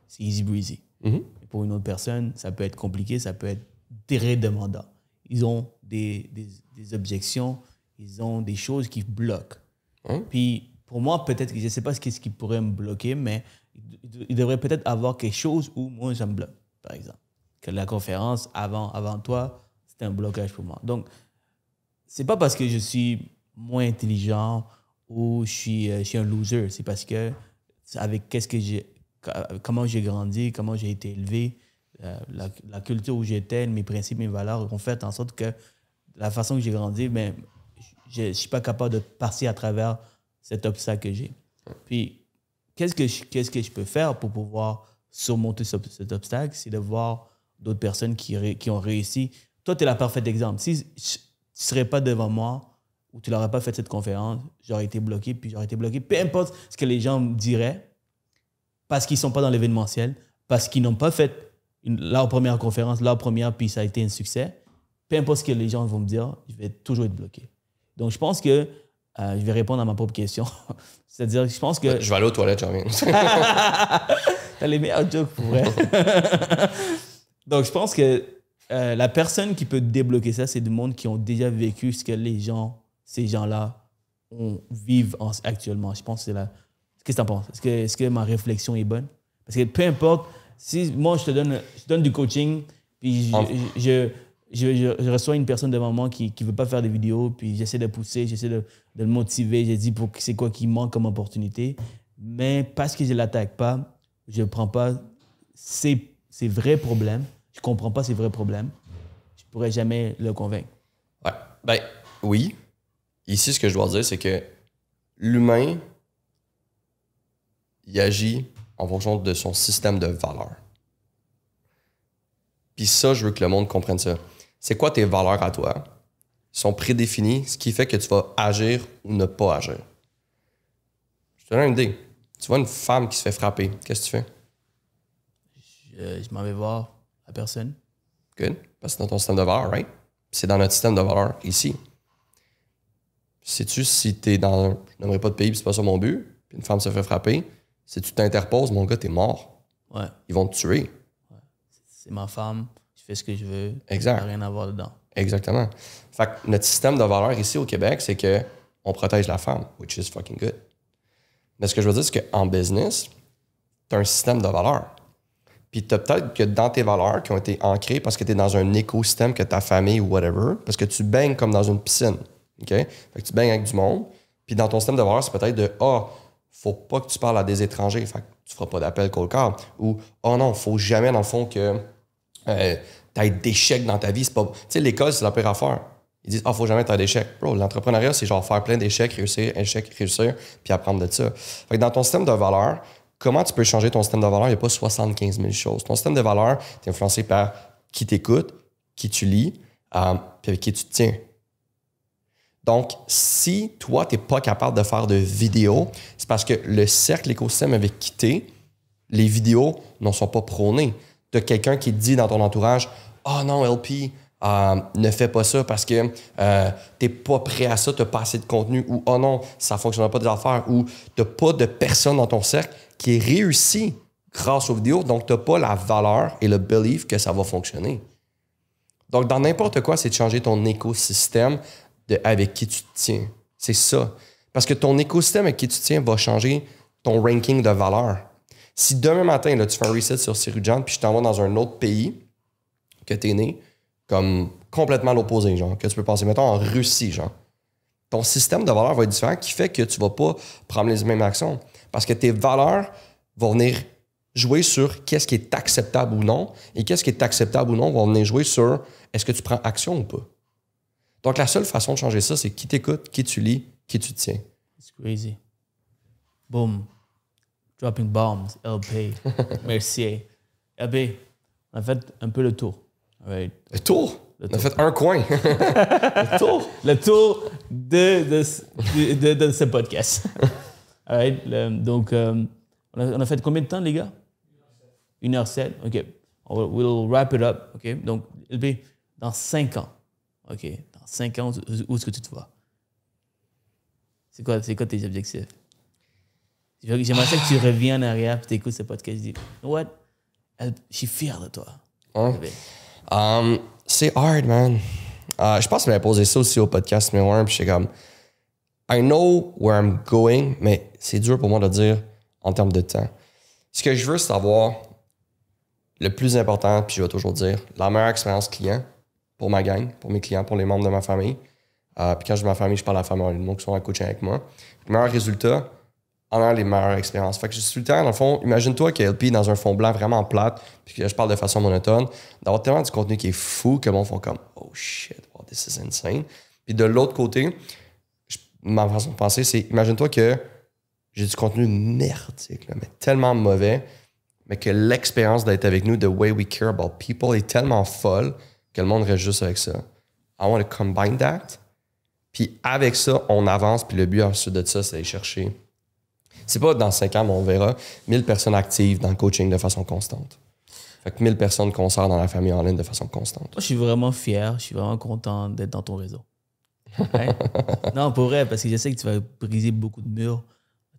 c'est easy breezy. Et Pour une autre personne, ça peut être compliqué, ça peut être très demandant. Ils ont des, des, des objections, ils ont des choses qui bloquent. Puis pour moi, peut-être que je ne sais pas ce qui, ce qui pourrait me bloquer, mais il, devrait peut-être avoir quelque chose où moi, ça me bloque, par exemple. Que la conférence avant, avant toi, c'était un blocage pour moi. Donc, c'est pas parce que je suis moins intelligent ou je suis, euh, je suis un loser. C'est parce que avec qu'est-ce que j'ai, comment j'ai grandi, comment j'ai été élevé, euh, la, culture où j'étais, mes principes, mes valeurs ont fait en sorte que la façon que j'ai grandi, ben, je ne suis pas capable de passer à travers cet obstacle que j'ai. Puis, qu'est-ce que, je, que je peux faire pour pouvoir surmonter ce- cet obstacle? C'est de voir d'autres personnes qui, ont réussi. Toi, tu es la parfaite exemple. Si tu ne serais pas devant moi ou tu n'aurais pas fait cette conférence, j'aurais été bloqué, puis j'aurais été bloqué. Peu importe ce que les gens me diraient, parce qu'ils ne sont pas dans l'événementiel, parce qu'ils n'ont pas fait une- leur première conférence, leur première, puis ça a été un succès. Peu importe ce que les gens vont me dire, je vais toujours être bloqué. Donc, je pense que euh, je vais répondre à ma propre question. *laughs* C'est-à-dire, je pense que Je vais aller aux toilettes, j'en. *laughs* T'as les meilleurs jokes pour vrai. *laughs* Donc, je pense que euh, la personne qui peut débloquer ça, c'est du monde qui ont déjà vécu ce que les gens, ces gens-là, vivent en- actuellement. Je pense que c'est la. Qu'est-ce que t'en penses? Est-ce que, ma réflexion est bonne? Parce que peu importe, si moi, je te donne, je te donne du coaching, puis je, En- je, je, reçois une personne devant moi qui ne veut pas faire des vidéos, puis j'essaie de pousser, j'essaie de, de le motiver, j'ai dit pour que c'est quoi qui manque comme opportunité. Mais parce que je ne l'attaque pas, je ne prends pas ses, ses vrais problèmes, je ne comprends pas ses vrais problèmes, je ne pourrais jamais le convaincre. Ouais. Ben, oui. Ici, ce que je dois dire, c'est que l'humain, il agit en fonction de son système de valeurs. Puis ça, je veux que le monde comprenne ça. C'est quoi tes valeurs à toi? Ils sont prédéfinies, ce qui fait que tu vas agir ou ne pas agir. Je te donne une idée. Tu vois une femme qui se fait frapper, qu'est-ce que tu fais? Je, je m'en vais voir la personne. Good. Parce que c'est dans ton système de valeurs, right? C'est dans notre système de valeurs ici. Sais-tu si t'es dans. Je n'aimerais pas de pays, c'est pas ça mon but, puis une femme se fait frapper, si tu t'interposes, mon gars, t'es mort. Ouais, Ils vont te tuer. c'est ma femme, je fais ce que je veux. Exact. Rien à voir dedans. Exactement. Fait que notre système de valeurs ici au Québec, c'est que on protège la femme, which is fucking good. Mais ce que je veux dire, c'est qu'en business, tu as un système de valeurs. Puis tu peut-être que dans tes valeurs qui ont été ancrées parce que tu es dans un écosystème que ta famille ou whatever, parce que tu baignes comme dans une piscine. OK? Fait que tu baignes avec du monde. Puis dans ton système de valeurs, c'est peut-être de Ah, faut pas que tu parles à des étrangers. Fait que tu feras pas d'appel cold call. Ou Oh non, faut jamais, dans le fond, que euh, tu aies d'échecs dans ta vie. Tu sais, l'école, c'est la pire affaire. Ils disent, ah, faut jamais être d'échecs. Bro, l'entrepreneuriat, c'est genre faire plein d'échecs, réussir, échec, réussir, puis apprendre de ça. Fait que dans ton système de valeurs, comment tu peux changer ton système de valeurs? Il n'y a pas 75 000 choses. Ton système de valeurs est influencé par qui t'écoute, qui tu lis, euh, puis avec qui tu te tiens. Donc, si toi, tu n'es pas capable de faire de vidéos, c'est parce que le cercle, l'écosystème avec qui tu les vidéos n'en sont pas prônées. Tu as quelqu'un qui te dit dans ton entourage Ah oh non, LP, euh, ne fais pas ça parce que euh, t'es pas prêt à ça, t'as pas assez de contenu, ou oh non, ça fonctionnera pas des affaires, ou t'as pas de personne dans ton cercle qui est réussi grâce aux vidéos, donc t'as pas la valeur et le belief que ça va fonctionner. Donc, dans n'importe quoi, c'est de changer ton écosystème de avec qui tu te tiens. C'est ça. Parce que ton écosystème avec qui tu te tiens va changer ton ranking de valeur. Si demain matin, là, tu fais un reset sur Sirujan, puis je t'envoie dans un autre pays que tu es né, comme complètement l'opposé, genre, que tu peux penser, mettons, en Russie, genre. Ton système de valeurs va être différent, qui fait que tu vas pas prendre les mêmes actions. Parce que tes valeurs vont venir jouer sur qu'est-ce qui est acceptable ou non, et qu'est-ce qui est acceptable ou non vont venir jouer sur est-ce que tu prends action ou pas. Donc, la seule façon de changer ça, c'est qui t'écoute, qui tu lis, qui tu tiens. It's crazy. Boom. Dropping bombs. LP. *laughs* Merci. LP, on a fait un peu le tour. Right. Le tour? On a fait un coin. *laughs* Le tour? Le tour de, de, de, de ce podcast. *laughs* All right. Le- donc, euh, on, a, on a fait combien de temps, les gars? Une heure sept. OK. On va- we'll wrap it up. OK. Donc, LP, dans cinq ans, OK, dans cinq ans, où est-ce que tu te vois? C'est quoi, c'est quoi tes objectifs? J'aimerais ça que tu reviens en arrière et tu écoutes ce podcast et dis, what? Je suis fier de toi. Hein? Um, c'est hard, man. Euh, je pense que je m'avais posé ça aussi au podcast numéro 1, puis j'étais comme, I know where I'm going, mais c'est dur pour moi de dire en termes de temps. Ce que je veux, c'est avoir le plus important, puis je vais toujours dire, la meilleure expérience client pour ma gang, pour mes clients, pour les membres de ma famille. Euh, puis quand je dis ma famille, je parle à la famille, donc qui sont à coaching avec moi. Le meilleur résultat, en ayant les meilleures expériences. Fait que je suis tout le temps, dans le fond, imagine-toi que LP dans un fond blanc vraiment plate, puis que je parle de façon monotone, d'avoir tellement du contenu qui est fou que monde font comme Oh shit, wow, this is insane. Puis de l'autre côté, ma façon de penser, c'est imagine-toi que j'ai du contenu merdique, mais tellement mauvais, mais que l'expérience d'être avec nous, the way we care about people, est tellement folle que le monde reste juste avec ça. I want to combine that. Puis avec ça, on avance, puis le but ensuite de ça, c'est d'aller chercher c'est pas dans 5 ans, mais on verra, 1000 personnes actives dans le coaching de façon constante. Fait que 1000 personnes qu'on sort dans la famille en ligne de façon constante. Moi, je suis vraiment fier, je suis vraiment content d'être dans ton réseau. Ouais. *laughs* non, pour vrai, parce que je sais que tu vas briser beaucoup de murs,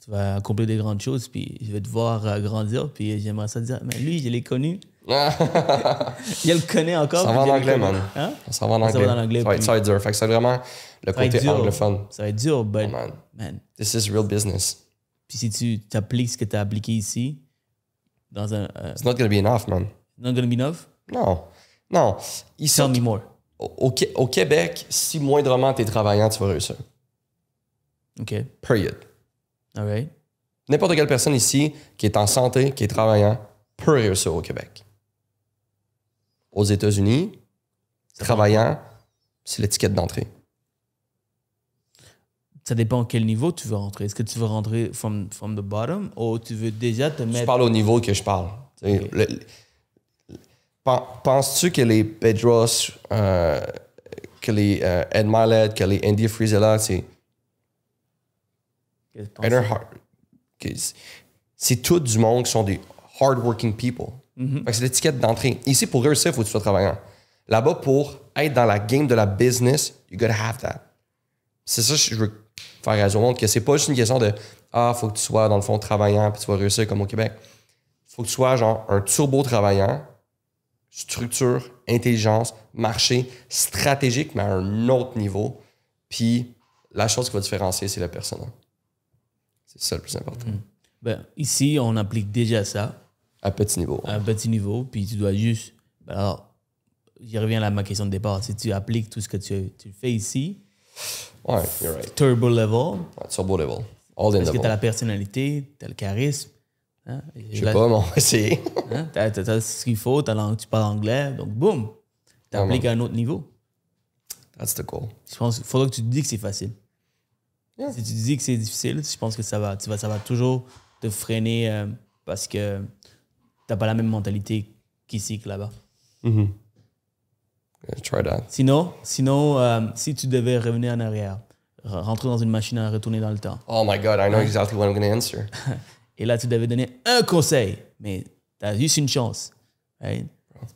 tu vas accomplir des grandes choses, puis je vais te voir euh, grandir, puis j'aimerais ça te dire, mais lui, je l'ai connu. *laughs* Je le connais encore. Ça va en anglais, man. Hein? Ça va en Ça anglais. va en anglais, Ça va être, ça va être dur. Fait que c'est vraiment le Ça côté anglophone. Ça va être dur, but, Oh, man. man. This is real business. Puis si tu appliques ce que tu as appliqué ici, dans un. euh, It's not gonna be enough, man. not gonna be enough? Non. Non. Ici, Tell me more. au, au Qué- au Québec, si moindrement t'es travaillant, tu vas réussir. OK. Period. Right. N'importe quelle personne ici qui est en santé, qui est travaillant, peut réussir au Québec. Aux États-Unis, travaillant, c'est l'étiquette d'entrée. Ça dépend quel niveau tu veux rentrer. Est-ce que tu veux rentrer from, from the bottom ou tu veux déjà te Je mettre. parle au niveau que je parle. Le- le- Penses-tu que les Pedros, euh, que les euh, Ed Milet, que les Andy Frizella, c'est C'est- tout du monde qui sont des hardworking people. Que C'est l'étiquette d'entrée. Ici, pour réussir, il faut que tu sois travaillant. Là-bas, pour être dans la game de la business, you gotta have that. C'est ça que je veux faire raison au monde, que c'est pas juste une question de Ah, faut que tu sois dans le fond travaillant puis tu vas réussir comme au Québec. faut que tu sois genre un turbo travaillant, structure, intelligence, marché, stratégique, mais à un autre niveau. Puis la chose qui va différencier, c'est le personnel. C'est ça le plus important. Ben, ici, on applique déjà ça. À petit niveau. à petit niveau, puis tu dois juste. ben Alors, j'y reviens à ma question de départ. Si tu appliques tout ce que tu, tu fais ici, Ouais, you're right. turbo level, Ouais, turbo level. All in parce que tu as la personnalité, tu as le charisme. Hein? Je sais pas, mais on va essayer. *laughs* Hein? T'as- t'as ce qu'il faut, l'ang- tu parles anglais, donc boum, tu appliques à un autre niveau. That's the goal. Je pense qu'il faudra que tu te dis que c'est facile. Yeah. Si tu dis que c'est difficile, je pense que ça va, tu vas, ça va toujours te freiner euh, parce que t'as pas la même mentalité qu'ici que là-bas. Yeah, try that. Sinon, sinon euh, si tu devais revenir en arrière, re- rentrer dans une machine à retourner dans le temps, Oh my God, I know exactly what I'm going to answer. *laughs* et là tu devais donner un conseil, mais tu as juste une chance. right?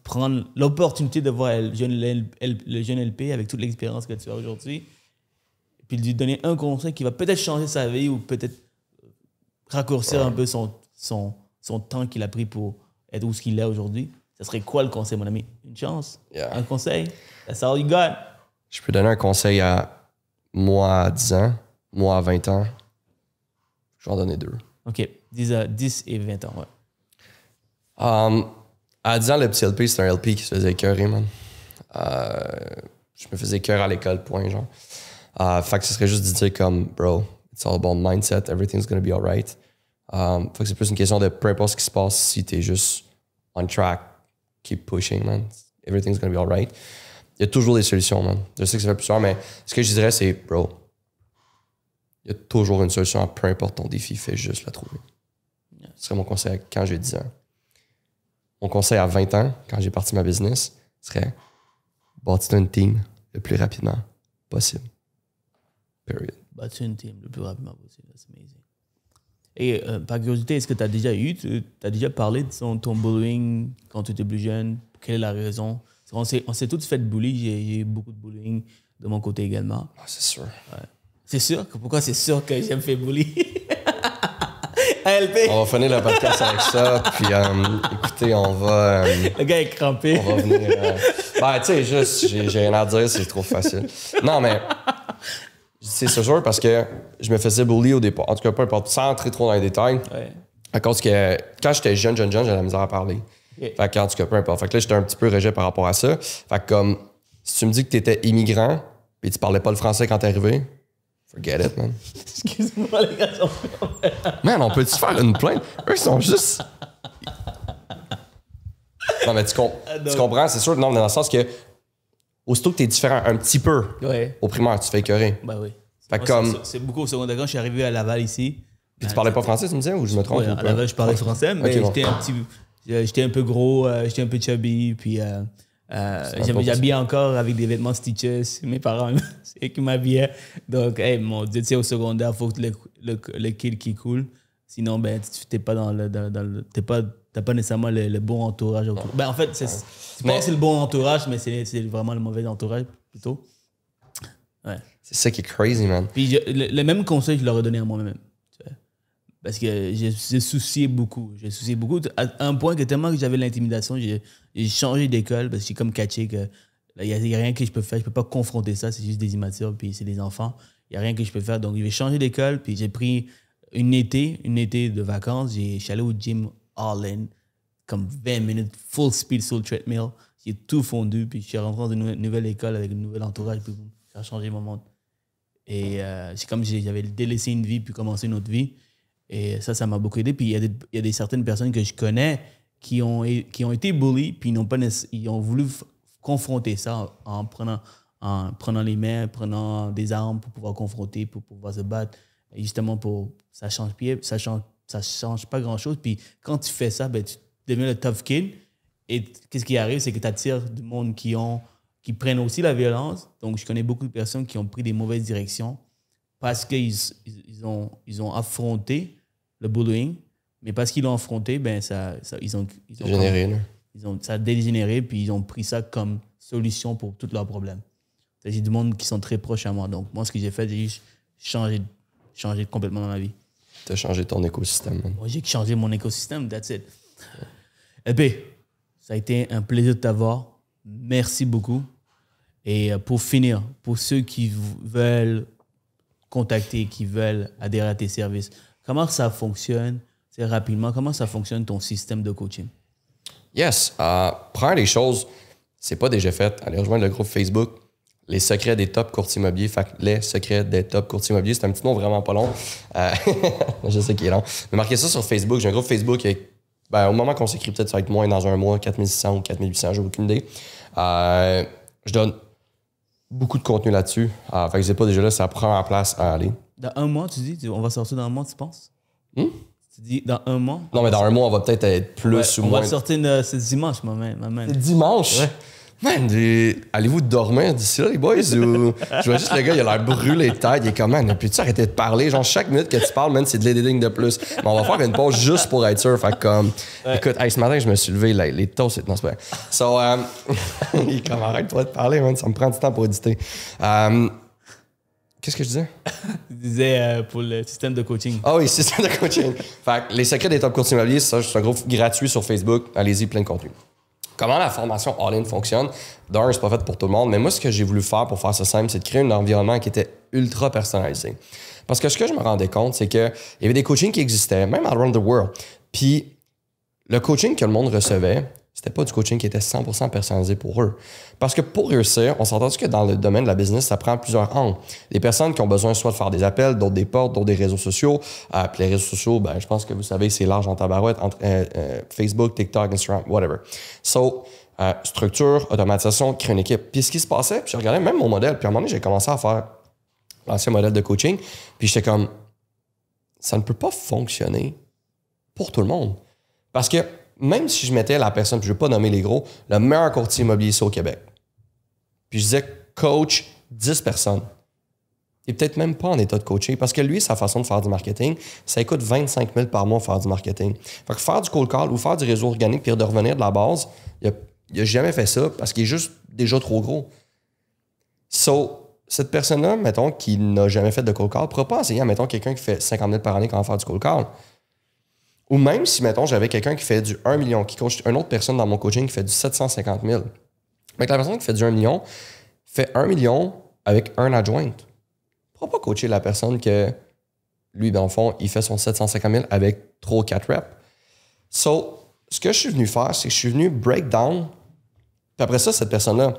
Prendre l'opportunité de voir jeune, le jeune LP avec toute l'expérience que tu as aujourd'hui, puis lui donner un conseil qui va peut-être changer sa vie ou peut-être raccourcir un peu son, son, son temps qu'il a pris pour être où ce qu'il est aujourd'hui. Ça serait quoi le conseil, mon ami? Une chance? Yeah. Un conseil? That's all you got Je peux donner un conseil à moi à 10 ans, moi à 20 ans. Je vais en donner deux. OK. 10, à 10 et 20 ans, ouais. Um, à 10 ans, le petit LP, c'était un LP qui se faisait écœurer, man. Euh, je me faisais écœurer à l'école, point, genre. Euh, fait que ce serait juste de dire comme, bro, it's all about mindset, everything's gonna be alright. Um, fait que c'est plus une question de peu importe ce qui se passe, si t'es juste on track, keep pushing, man. Everything's gonna be alright. Il y a toujours des solutions, man. Je sais que ça fait plus souvent, mais ce que je dirais, c'est, bro, il y a toujours une solution à peu importe ton défi, fais juste la trouver. Ce serait mon conseil quand j'ai 10 ans. Mon conseil à 20 ans, quand j'ai parti ma business, serait bâtir une team le plus rapidement possible. Period. Battu une team le plus rapidement possible. That's amazing. Et euh, par curiosité, est-ce que tu as déjà eu, tu as déjà parlé de ton, ton bullying quand tu étais plus jeune? Quelle est la raison? On s'est, on s'est tous fait bully. J'ai, j'ai eu beaucoup de bullying de mon côté également. Ah, c'est sûr. C'est sûr? que- Pourquoi c'est sûr que j'aime faire bully? *laughs* ALP, On va finir le podcast avec ça, puis euh, écoutez, on va, euh, le gars est crampé. on va venir. euh, ben, tu sais, juste, j'ai rien à dire, c'est trop facile. Non, mais c'est sûr parce que je me faisais bully au départ. En tout cas, peu importe, sans entrer trop dans les détails. Ouais. À cause que quand j'étais jeune, jeune, jeune, j'avais la misère à parler. Fait que, en tout cas, peu importe. Fait que là, j'étais un petit peu rejet par rapport à ça. Fait que, comme, si tu me dis que t'étais immigrant et tu parlais pas le français quand t'es arrivé, forget it, man. *laughs* Excuse-moi, les gars. sont- *laughs* Man, on peut-tu faire une plainte? Eux, ils sont juste. *laughs* Non, mais tu, com- tu comprends, c'est sûr, non, mais dans le sens que, aussitôt que t'es différent un petit peu Ouais. au primaire, tu fais écœurer. Bah oui. Fait Moi, comme- c'est- beaucoup au secondaire. Quand je suis arrivé à Laval ici. Puis tu parlais pas français, tu me disais, ou je me trompe? Ouais, ou à? Laval, je parlais français, mais bon. j'étais un petit. J'étais un peu gros, euh, j'étais un peu chubby, puis euh, euh, j'habillais encore avec des vêtements Stitches. *laughs* Mes parents, *laughs* c'est eux qui m'habillaient. Donc, hey, mon Dieu, tu sais, au secondaire, il faut que le, le, le kid qui coule. Sinon, ben, tu t'es pas dans le. Dans, dans le t'es pas, t'as pas nécessairement le, le bon entourage autour. Ben, en fait, c'est, que c'est le bon entourage, mais c'est, c'est vraiment le mauvais entourage plutôt. Ouais. C'est ça qui est crazy, man. Puis je- le, le même conseil, je l'aurais donné à moi-même. Parce que j'ai j'ai soucié beaucoup. J'ai soucié beaucoup à un point que tellement que j'avais l'intimidation, j'ai j'ai changé d'école parce que j'ai comme catché que il n'y a, y a rien que je peux faire. Je peux pas confronter ça. C'est juste des immatures, puis c'est des enfants. Il n'y a rien que je peux faire. Donc, je vais changer d'école, puis j'ai pris une été, une été de vacances. J'ai- Je suis allé au gym all-in, comme 20 minutes, full speed sur le treadmill. J'ai tout fondu, puis je suis rentré dans une nouvelle, école avec un nouvel entourage, puis ça a changé mon monde. Et euh, c'est comme j'avais délaissé une vie puis commencé une autre vie. Et ça, ça m'a beaucoup aidé. Puis il y, a des- certaines personnes que je connais qui ont, qui ont été bullies, puis ils, n'ont pas ils ont voulu confronter ça en, en prenant, en prenant les mains, prenant des armes pour pouvoir confronter, pour pouvoir se battre. Justement, pour, ça change pied, ça change, ça change pas grand-chose. Puis quand tu fais ça, ben, tu deviens le tough kid. Et qu'est-ce qui arrive, c'est que tu attires du monde qui, ont, qui prennent aussi la violence. Donc, je connais beaucoup de personnes qui ont pris des mauvaises directions parce qu'ils ils, ils ont, ils ont affronté le bullying, mais parce qu'ils l'ont affronté, ben ça, ça- ils ont, ils ont, Généré, là. ils ont, ça a dégénéré, puis ils ont pris ça comme solution pour tous leurs problèmes. J'ai du monde qui sont très proches à moi. Donc, moi, ce que j'ai fait, j'ai juste changé, changé complètement dans ma vie. T'as changé ton écosystème, man. Moi, j'ai changé mon écosystème, that's it. Épée, ça a été un plaisir de t'avoir. Merci beaucoup. Et euh, pour finir, pour ceux qui veulent contacter, qui veulent adhérer à tes services, comment ça fonctionne? c'est rapidement, comment ça fonctionne ton système de coaching? Yes. Euh, première des choses, c'est pas déjà fait. Allez rejoindre le groupe Facebook. Les secrets des top courtiers immobiliers. Fait que les secrets des top courtiers immobiliers, c'est un petit nom vraiment pas long. Euh, *laughs* je sais qu'il est long. Mais marquez ça sur Facebook. J'ai un groupe Facebook ben, au moment qu'on s'écrit, peut-être ça va être moins dans un mois, 4600 ou 4800, j'ai aucune idée. Euh, je donne beaucoup de contenu là-dessus. Euh, fait que c'est pas déjà là, ça prend en place à aller. Dans un mois, tu dis, on va sortir dans un mois, tu penses? Hmm? Tu dis, dans un mois? Non, mais dans un mois, on va peut-être être plus Ouais, ou on moins. va sortir une- ce dimanche, ma man. ma man. C'est dimanche? Man, des- allez-vous dormir d'ici là, les boys? Ou... Je vois juste le gars, il a l'air brûlé de tête. Il est comme, man, peux-tu arrêter de parler? Genre, chaque minute que tu parles, man, c'est de l'editing de plus. Mais on va faire une pause juste pour être sûr. Fait comme, écoute, hey, ce matin, je me suis levé, là, les toasts, c'est- non, c'est pas. So, um, *laughs* il est comme, arrête-toi de parler, man, ça me prend du temps pour éditer. Um, Qu'est-ce que je disais? *laughs* Tu disais euh, pour le système de coaching. Ah oui, ça de coaching. fait que les secrets des top courtiers immobiliers, ça, c'est un groupe gratuit sur Facebook. Allez-y, plein de contenu. Comment la formation all-in fonctionne? D'un, c'est pas fait pour tout le monde, mais moi, ce que j'ai voulu faire pour faire ça simple, c'est de créer un environnement qui était ultra personnalisé. Parce que ce que je me rendais compte, c'est qu'il y avait des coachings qui existaient, même around the world. Puis le coaching que le monde recevait, c'était pas du coaching qui était 100% personnalisé pour eux. Parce que pour réussir, on s'entend que dans le domaine de la business, ça prend plusieurs angles. Les personnes qui ont besoin soit de faire des appels, d'autres des portes, d'autres des réseaux sociaux. Euh, puis les réseaux sociaux, ben, je pense que vous savez, c'est large en tabarouette entre euh, euh, Facebook, TikTok, Instagram, whatever. So, structure, automatisation, créer une équipe. Puis ce qui se passait, puis je regardais même mon modèle, puis à un moment donné, j'ai commencé à faire l'ancien modèle de coaching, puis j'étais comme, ça ne peut pas fonctionner pour tout le monde. Parce que même si je mettais la personne, puis je ne vais pas nommer les gros, le meilleur courtier immobilier au Québec, puis je disais coach 10 personnes, il est peut-être même pas en état de coacher parce que lui, sa façon de faire du marketing, ça coûte 25 000 par mois faire du marketing. Fait que faire du cold call ou faire du réseau organique puis de revenir de la base, il n'a jamais fait ça parce qu'il est juste déjà trop gros. So, cette personne-là, mettons, qui n'a jamais fait de cold call, ne pourra pas à, mettons, quelqu'un qui fait 50 000 par année comment faire du cold call. Ou même si, mettons, j'avais quelqu'un qui fait du 1 million, qui coach une autre personne dans mon coaching qui fait du 750 000. Mais que la personne qui fait du 1 million fait 1 million avec un adjoint. Pourra pas coacher la personne que lui, dans le fond, il fait son 750 000 avec 3 ou 4 reps? So, ce que je suis venu faire, c'est que je suis venu break down. Puis après ça, cette personne-là,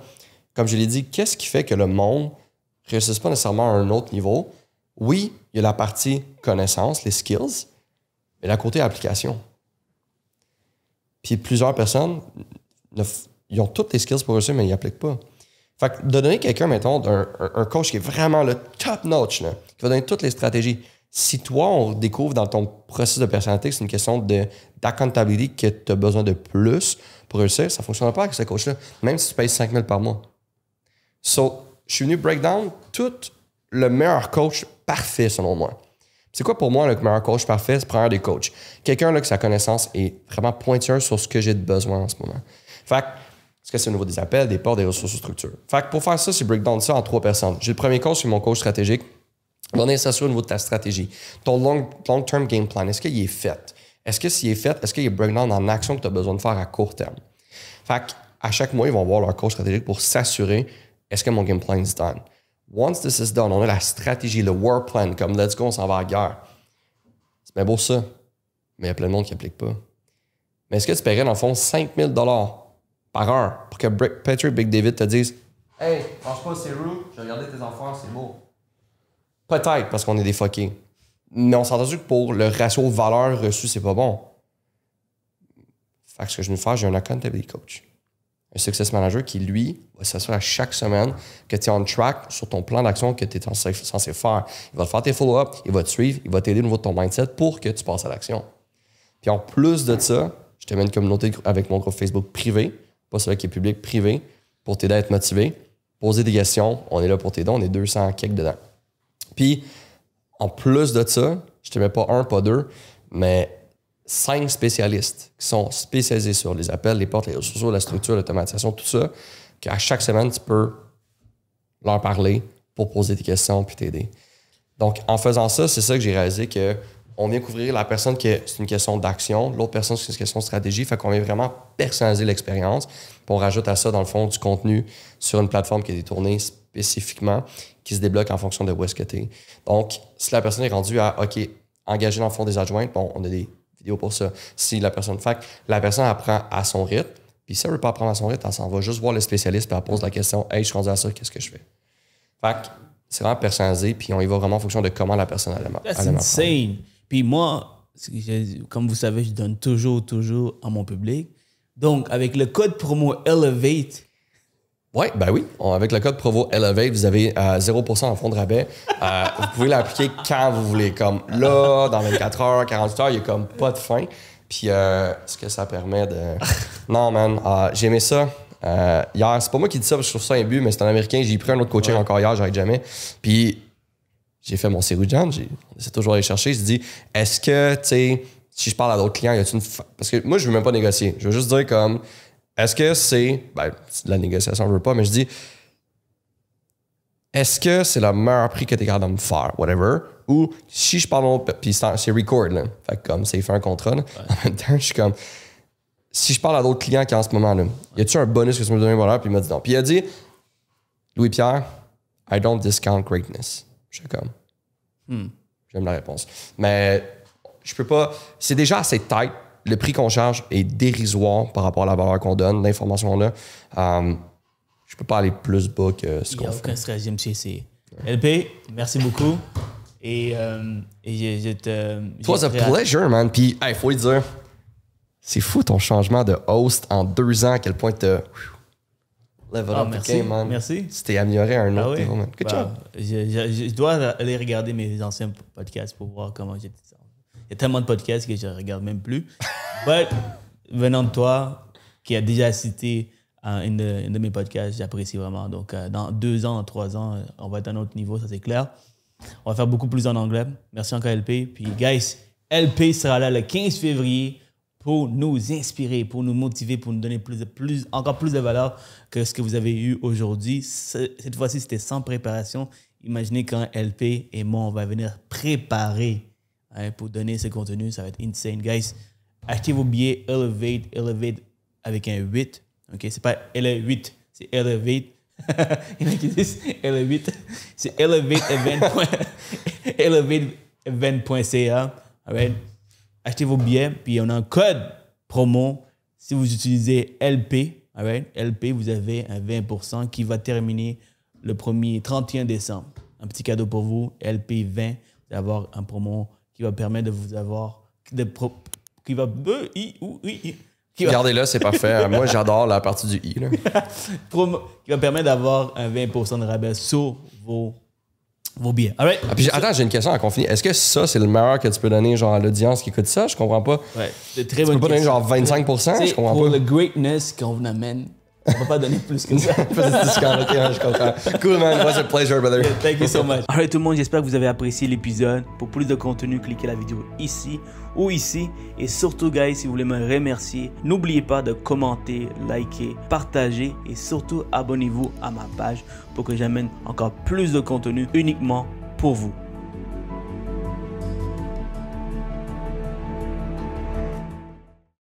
comme je l'ai dit, qu'est-ce qui fait que le monde ne réussisse pas nécessairement à un autre niveau? Oui, il y a la partie connaissance, les skills, mais la côté application. Puis plusieurs personnes, ils ont toutes les skills pour réussir, mais ils n'appliquent pas. Fait que de donner quelqu'un, mettons, un, coach qui est vraiment le top notch, là, qui va donner toutes les stratégies. Si toi, on découvre dans ton processus de personnalité que c'est une question d'accountability que tu as besoin de plus pour réussir, ça ne fonctionnera pas avec ce coach-là, même si tu payes 5 000 par mois. So, je suis venu break down tout le meilleur coach parfait, selon moi. C'est quoi pour moi le meilleur coach parfait? C'est prendre des coachs. Quelqu'un là, que sa connaissance est vraiment pointueuse sur ce que j'ai de besoin en ce moment. Fait que, est-ce que c'est au niveau des appels, des ports, des ressources ou structures? Fait que pour faire ça, c'est breakdown ça en trois personnes. J'ai le premier coach, c'est mon coach stratégique. On est s'assurer au niveau de ta stratégie. Ton long- long-term game plan, est-ce qu'il est fait? Est-ce que s'il est fait, est-ce qu'il est breakdown en action que tu as besoin de faire à court terme? Fait que, à chaque mois, ils vont voir leur coach stratégique pour s'assurer est-ce que mon game plan is done? Once this is done, on a la stratégie, le war plan, comme let's go, on s'en va à la guerre. C'est bien beau ça, mais il y a plein de monde qui n'applique pas. Mais est-ce que tu paierais dans le fond 5000 par heure pour que Patrick Big David te dise Hey, mange pas ces roues, j'ai regardé tes enfants, c'est beau. Peut-être parce qu'on est des fuckés. Mais on s'est entendu que pour le ratio valeur reçue, c'est pas bon. Fait que ce que je vais faire, j'ai un accountability coach. Un success manager qui, lui, va s'assurer à chaque semaine que tu es on track sur ton plan d'action que tu es censé, faire. Il va te faire tes follow-up, il va te suivre, il va t'aider au niveau de ton mindset pour que tu passes à l'action. Puis en plus de ça, je te mets une communauté avec mon groupe Facebook privé, pas celui qui est public, privé, pour t'aider à être motivé, poser des questions. On est là pour t'aider, on est 200 quelques dedans. Puis, en plus de ça, je te mets pas un, pas deux, mais cinq spécialistes qui sont spécialisés sur les appels, les portes, les sociaux, la structure, l'automatisation, tout ça, qu'à chaque semaine, tu peux leur parler pour poser des questions puis t'aider. Donc, en faisant ça, c'est ça que j'ai réalisé que on vient couvrir la personne qui est- c'est une question d'action, l'autre personne c'est une question de stratégie, fait qu'on vient vraiment personnaliser l'expérience. Puis on rajoute à ça, dans le fond, du contenu sur une plateforme qui est détournée spécifiquement, qui se débloque en fonction de où est-ce que tu. Donc, si la personne est rendue à, OK, engager dans le fond des adjointes, bon, on a des, vidéo pour ça. Si la personne fait, la personne apprend à son rythme, puis si elle veut pas apprendre à son rythme, elle s'en va juste voir le spécialiste, puis elle pose la question Hey, je suis rendu à ça, qu'est-ce que je fais? Fait que c'est vraiment personnalisé, puis on y va vraiment en fonction de comment la personne aime apprendre. insane. Puis moi, c'est comme vous savez, je donne toujours, toujours à mon public. Donc, avec le code promo Elevate, Oui, ben oui. On- avec le code Provo Elevate, vous avez euh, 0% en fond de rabais. Euh, vous pouvez l'appliquer quand vous voulez. Comme là, dans 24 heures, 48 heures, il n'y a comme pas de fin. Puis, euh, ce que ça permet de. *laughs* Non, man, euh, j'ai aimé ça. Euh, hier, c'est pas moi qui dis ça parce que je trouve ça un but, mais c'est un Américain. J'ai pris un autre coaching encore hier, j'arrête jamais. Puis, j'ai fait mon Serujan, j'ai c'est toujours aller chercher. Je dis, est-ce que, tu sais, si je parle à d'autres clients, y a-t-il une. fa- Parce que moi, je veux même pas négocier. Je veux juste dire, comme, est-ce que c'est. Ben, de la négociation, je veux pas, mais je dis, est-ce que c'est le meilleur prix que tu es capable de me faire, whatever, ou si je parle, puis c'est record, là, fait que comme c'est fait un contrat, là. en même temps, je suis comme, si je parle à d'autres clients qui en ce moment, là, y a-tu un bonus que tu me donnes, voilà, puis il m'a dit non. Puis il a dit, Louis-Pierre, I don't discount greatness. Je suis comme, j'aime la réponse. Mais je peux pas, c'est déjà assez tight. Le prix qu'on charge est dérisoire par rapport à la valeur qu'on donne, l'information qu'on a. Um, je peux pas aller plus bas que ce il n'y qu'on a fait. aucun stress, j'aime essayer. LP, merci beaucoup. Et, euh, et je, je te. It was a pleasure, man. Puis, il faut le dire, c'est fou ton changement de host en deux ans, à quel point t'as level Ah, up merci. game, man. Merci. Tu t'es amélioré à un Ah autre oui? niveau, man. Good Bah, job. Je, je- je dois aller regarder mes anciens podcasts pour voir comment j'étais. Il y a tellement de podcasts que je ne regarde même plus. But, venant de toi, qui a déjà cité euh, une, de, mes podcasts, j'apprécie vraiment. Donc, euh, dans deux ans, trois ans, on va être à un autre niveau, ça c'est clair. On va faire beaucoup plus en anglais. Merci encore, LP. Puis, guys, LP sera là le 15 février pour nous inspirer, pour nous motiver, pour nous donner encore plus de valeur que ce que vous avez eu aujourd'hui. Ce- Cette fois-ci, c'était sans préparation. Imaginez quand LP et moi, on va venir préparer pour donner ce contenu. Ça va être insane. Guys, achetez vos billets Elevate, Elevate avec un 8. OK? C'est pas L8, c'est Elevate. *laughs* Il y en a qui disent Elevate. C'est elevateevent. *laughs* elevateevent.ca. Right? Achetez vos billets, puis on a un code promo. Si vous utilisez LP? LP, vous avez un 20% qui va terminer le premier 31 décembre. Un petit cadeau pour vous, LP 20. Vous allez avoir un promo qui va permettre de vous avoir. De pro- qui va. euh, i- ou- i- qui va- Regardez-le, c'est parfait. *laughs* Moi, j'adore la partie du i. Là. qui va permettre d'avoir un 20% de rabais sur vos, vos billets. All right? Ah, puis, attends, j'ai une question à confiner. Est-ce que ça, c'est le meilleur que tu peux donner genre, à l'audience qui écoute ça? Je comprends pas. Ouais, c'est très Tu peux pas donner genre 25%? Tu sais, Je comprends pour pas. le greatness qu'on vous amène, on va pas donner plus que ça. Petit discount, ok, je comprends. Cool, man. It was a pleasure, brother? Thank you so much. Alright tout le monde, j'espère que vous avez apprécié l'épisode. Pour plus de contenu, cliquez la vidéo ici ou ici. Et surtout, guys, si vous voulez me remercier, n'oubliez pas de commenter, liker, partager et surtout abonnez-vous à ma page pour que j'amène encore plus de contenu uniquement pour vous.